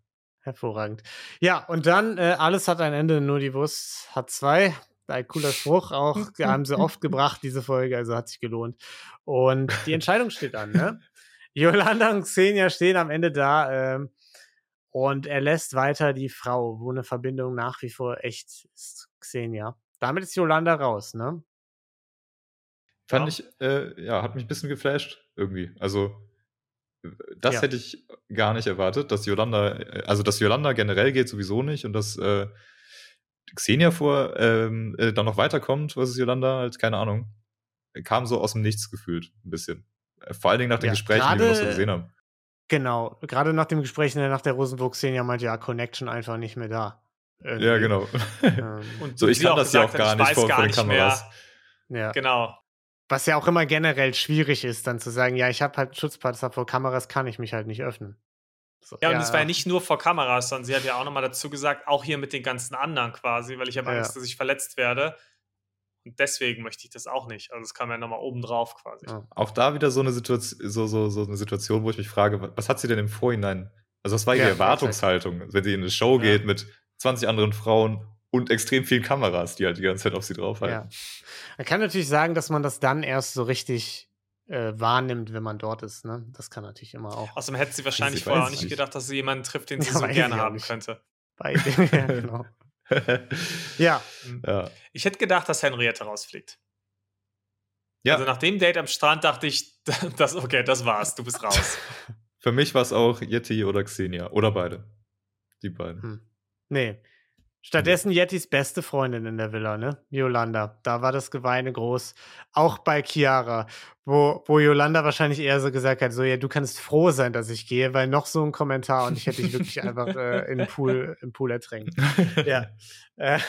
Hervorragend. Ja, und dann, äh, alles hat ein Ende, nur die Wurst hat zwei. Ein cooler Spruch auch. haben sie oft gebracht, diese Folge, also hat sich gelohnt. Und die Entscheidung steht an, ne? Yolanda und Xenia stehen am Ende da ähm, und er lässt weiter die Frau, wo eine Verbindung nach wie vor echt ist, Xenia. Damit ist Yolanda raus, ne? Fand Ja. ich, äh, ja, hat mich ein bisschen geflasht irgendwie. Also, äh, das Ja. hätte ich gar nicht erwartet, dass Yolanda, äh, also dass Yolanda generell geht sowieso nicht und dass äh, Xenia vor ähm, äh, dann noch weiterkommt, was ist Yolanda, halt, keine Ahnung. Kam so aus dem Nichts gefühlt, ein bisschen. Äh, Vor allen Dingen nach den Ja, Gesprächen, die wir noch so gesehen haben. Genau. Gerade nach dem Gespräch nach der Rosenburg Xenia meinte ja, Connection einfach nicht mehr da. Irgendwie. Ja, genau. Ähm, Und so, ich kann das ja auch gar ich nicht vor, gar vor den nicht Kameras. mehr. ja. Genau. Was ja auch immer generell schwierig ist, dann zu sagen, ja, ich habe halt Schutzpanzer vor Kameras, kann ich mich halt nicht öffnen. So, Ja, und es war ja nicht nur vor Kameras, sondern sie hat ja auch nochmal dazu gesagt, auch hier mit den ganzen anderen quasi, weil ich habe Ja. Angst, dass ich verletzt werde. Und deswegen möchte ich das auch nicht. Also es kam ja nochmal oben drauf quasi. Ja. Auch da wieder so eine, Situation, so, so, so eine Situation, wo ich mich frage, wa- was hat sie denn im Vorhinein? Also, was war ihre Ja, Erwartungshaltung, wenn sie in eine Show Ja. geht mit 20 anderen Frauen und extrem vielen Kameras, die halt die ganze Zeit auf sie draufhalten? Ja. Man kann natürlich sagen, dass man das dann erst so richtig äh, wahrnimmt, wenn man dort ist. Ne? Das kann natürlich immer auch. Außerdem hätte sie wahrscheinlich ich vorher auch nicht nicht. gedacht, dass sie jemanden trifft, den sie Ja, so gerne haben nicht. könnte. Bei, ja, genau. Ja, ja. Ich hätte gedacht, dass Henriette rausfliegt. Ja. Also nach dem Date am Strand dachte ich, das, okay, das war's, du bist raus. Für mich war es auch Yeti oder Xenia. Oder beide. Die beiden. Hm. nee. Stattdessen Yetis beste Freundin in der Villa, ne? Yolanda. Da war das Geweine groß. Auch bei Chiara, wo, wo Yolanda wahrscheinlich eher so gesagt hat: so, ja, du kannst froh sein, dass ich gehe, weil noch so ein Kommentar und ich hätte dich wirklich einfach äh, in den Pool, im Pool ertränkt. ja. Äh,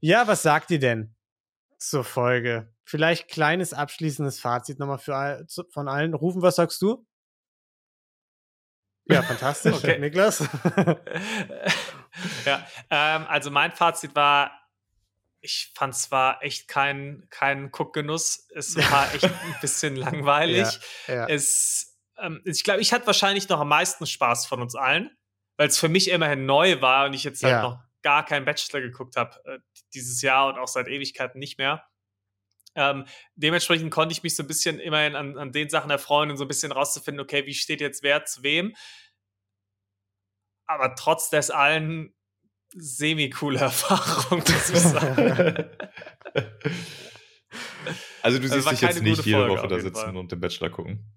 ja, was sagt ihr denn zur Folge? Vielleicht kleines abschließendes Fazit nochmal für von allen. Rufen, was sagst du? Ja, fantastisch. Okay. Niklas? Ja, ähm, also mein Fazit war, ich fand zwar echt keinen kein Guckgenuss. Es war echt ein bisschen langweilig. Ja, ja. Es, ähm, ich glaube, ich hatte wahrscheinlich noch am meisten Spaß von uns allen, weil es für mich immerhin neu war und ich jetzt halt Ja. noch gar keinen Bachelor geguckt habe äh, dieses Jahr und auch seit Ewigkeiten nicht mehr. Ähm, dementsprechend konnte ich mich so ein bisschen immerhin an, an den Sachen erfreuen und so ein bisschen rauszufinden, okay, wie steht jetzt wer zu wem. Aber trotz des allen semi-coole Erfahrung, muss ich sagen. Also du Also siehst dich jetzt keine nicht jede Folge Woche da sitzen Fall. und den Bachelor gucken.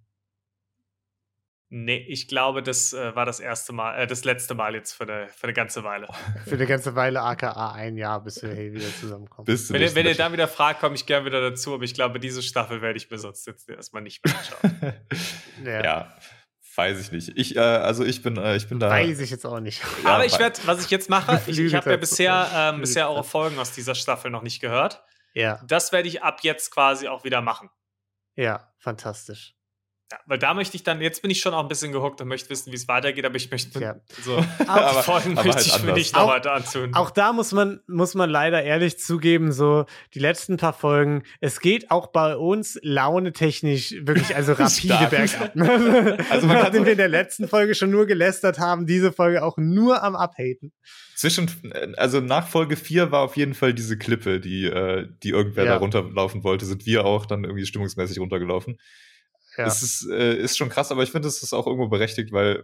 nee, ich glaube, das äh, war das erste Mal, äh, das letzte Mal jetzt für eine, für eine ganze Weile. Für eine ganze Weile, aka ein Jahr, bis wir hier wieder zusammenkommen. Bis zum Wenn ihr, wenn ihr dann wieder fragt, komme ich gerne wieder dazu, aber ich glaube, diese Staffel werde ich mir sonst jetzt erstmal nicht mehr anschauen. ja. Weiß ich nicht. Ich, äh, also ich bin, äh, ich bin da. Weiß ich jetzt auch nicht. Ja, aber ich werde, was ich jetzt mache, ich, ich habe ja bisher, ähm, bisher eure Folgen aus dieser Staffel noch nicht gehört. Ja, Das werde ich ab jetzt quasi auch wieder machen. ja, fantastisch. Ja, weil da möchte ich dann, jetzt bin ich schon auch ein bisschen gehuckt und möchte wissen, wie es weitergeht, aber ich möchte Ja. so Aber- Folgen aber möchte halt ich mir nicht Auch- weiter antun. Auch da muss man, muss man leider ehrlich zugeben, so die letzten paar Folgen, es geht auch bei uns launetechnisch wirklich also rapide bergab. Also man kann Nachdem wir in der letzten Folge schon nur gelästert haben, diese Folge auch nur am Abhaten. Zwischen, also nach Folge 4 war auf jeden Fall diese Klippe, die, äh, die irgendwer Ja. da runterlaufen wollte, sind wir auch dann irgendwie stimmungsmäßig runtergelaufen. Ja. Es ist, äh, ist schon krass, aber ich finde, es ist auch irgendwo berechtigt, weil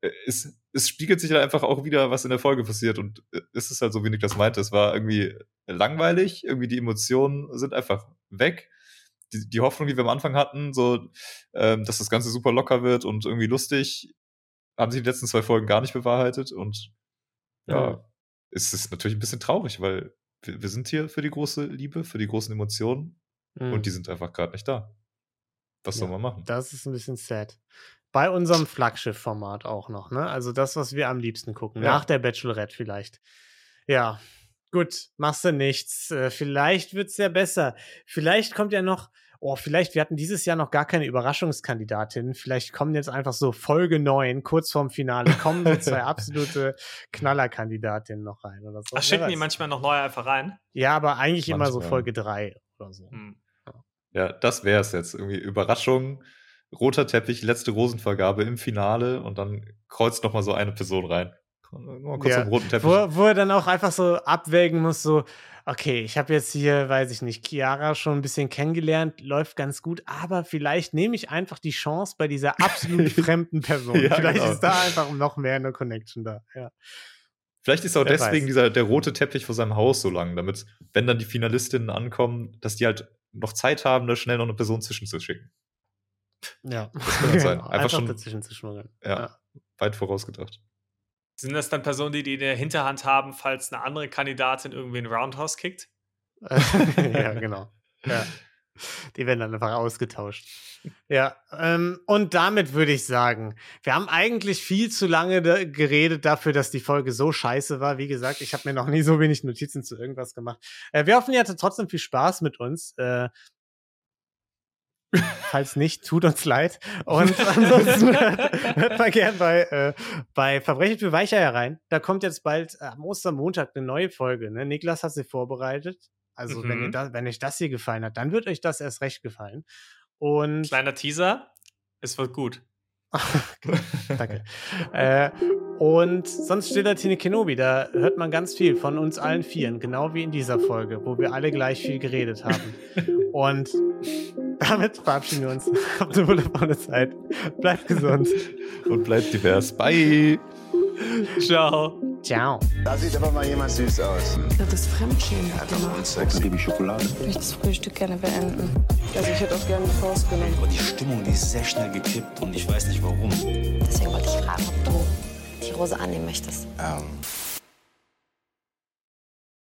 äh, es, es spiegelt sich halt einfach auch wieder, was in der Folge passiert. Und äh, es ist halt so, wie Nick das meinte. Es war irgendwie langweilig, irgendwie die Emotionen sind einfach weg. Die, die Hoffnung, die wir am Anfang hatten, so, ähm, dass das Ganze super locker wird und irgendwie lustig, haben sich die letzten zwei Folgen gar nicht bewahrheitet. Und ja, Ja. es ist natürlich ein bisschen traurig, weil wir, wir sind hier für die große Liebe, für die großen Emotionen Mhm. und die sind einfach gerade nicht da. Was soll Ja, man machen? Das ist ein bisschen sad. Bei unserem Flaggschiff-Format auch noch, ne? Also das, was wir am liebsten gucken. Ja. Nach der Bachelorette vielleicht. Ja, gut, machst du nichts. Äh, vielleicht wird's ja besser. Vielleicht kommt ja noch, oh, vielleicht, wir hatten dieses Jahr noch gar keine Überraschungskandidatin. Vielleicht kommen jetzt einfach so Folge 9, kurz vorm Finale, kommen so zwei absolute Knallerkandidatinnen noch rein oder so. Ach, schicken die manchmal noch neue einfach rein? Ja, aber eigentlich immer so Manchmal. Folge 3 oder so. Hm. Ja, das wäre es jetzt. Irgendwie Überraschung, roter Teppich, letzte Rosenvergabe im Finale und dann kreuzt noch mal so eine Person rein. Mal kurz Ja, auf roten Teppich. Wo, wo er dann auch einfach so abwägen muss, so, okay, ich habe jetzt hier, weiß ich nicht, Chiara schon ein bisschen kennengelernt, läuft ganz gut, aber vielleicht nehme ich einfach die Chance bei dieser absolut fremden Person. Ja, vielleicht genau. ist da einfach noch mehr eine Connection da. Ja. Vielleicht ist auch Wer deswegen weiß. dieser, der rote Teppich vor seinem Haus so lang, damit, wenn dann die Finalistinnen ankommen, dass die halt noch Zeit haben, da schnell noch eine Person zwischenzuschicken. ja. Das kann sein. Genau, Einfach schon- dazwischen zu schmuggeln. Ja. Weit vorausgedacht. Sind das dann Personen, die die in der Hinterhand haben, falls eine andere Kandidatin irgendwie ein Roundhouse kickt? ja, genau. Ja. Die werden dann einfach ausgetauscht. Ja, ähm, und damit würde ich sagen, wir haben eigentlich viel zu lange da geredet dafür, dass die Folge so scheiße war. Wie gesagt, ich habe mir noch nie so wenig Notizen zu irgendwas gemacht. Äh, wir hoffen, ihr hattet trotzdem viel Spaß mit uns. Äh, falls nicht, tut uns leid. Und ansonsten hört, hört mal gern bei, äh, bei Verbrechen für Weicheier rein. Da kommt jetzt bald äh, am Ostermontag eine neue Folge. Ne? Niklas hat sie vorbereitet. Also, wenn, ihr Mhm. da, wenn euch das hier gefallen hat, dann wird euch das erst recht gefallen. Und Kleiner Teaser, es wird gut. Danke. äh, und sonst steht da Tine Kenobi. Da hört man ganz viel von uns allen Vieren, genau wie in dieser Folge, wo wir alle gleich viel geredet haben. und damit verabschieden wir uns. Habt eine wundervolle Zeit. Bleibt gesund. Und bleibt divers. Bye! Ciao. Ciao. Da sieht aber mal jemand süß aus. Das ist Fremdschämen. Sex. Liebe Schokolade. Ich möchte das Frühstück gerne beenden. Also ich hätte auch gerne die Faust genommen. Aber die Stimmung, die ist sehr schnell gekippt und ich weiß nicht warum. Deswegen wollte ich fragen, ob du die Rose annehmen möchtest. Ähm,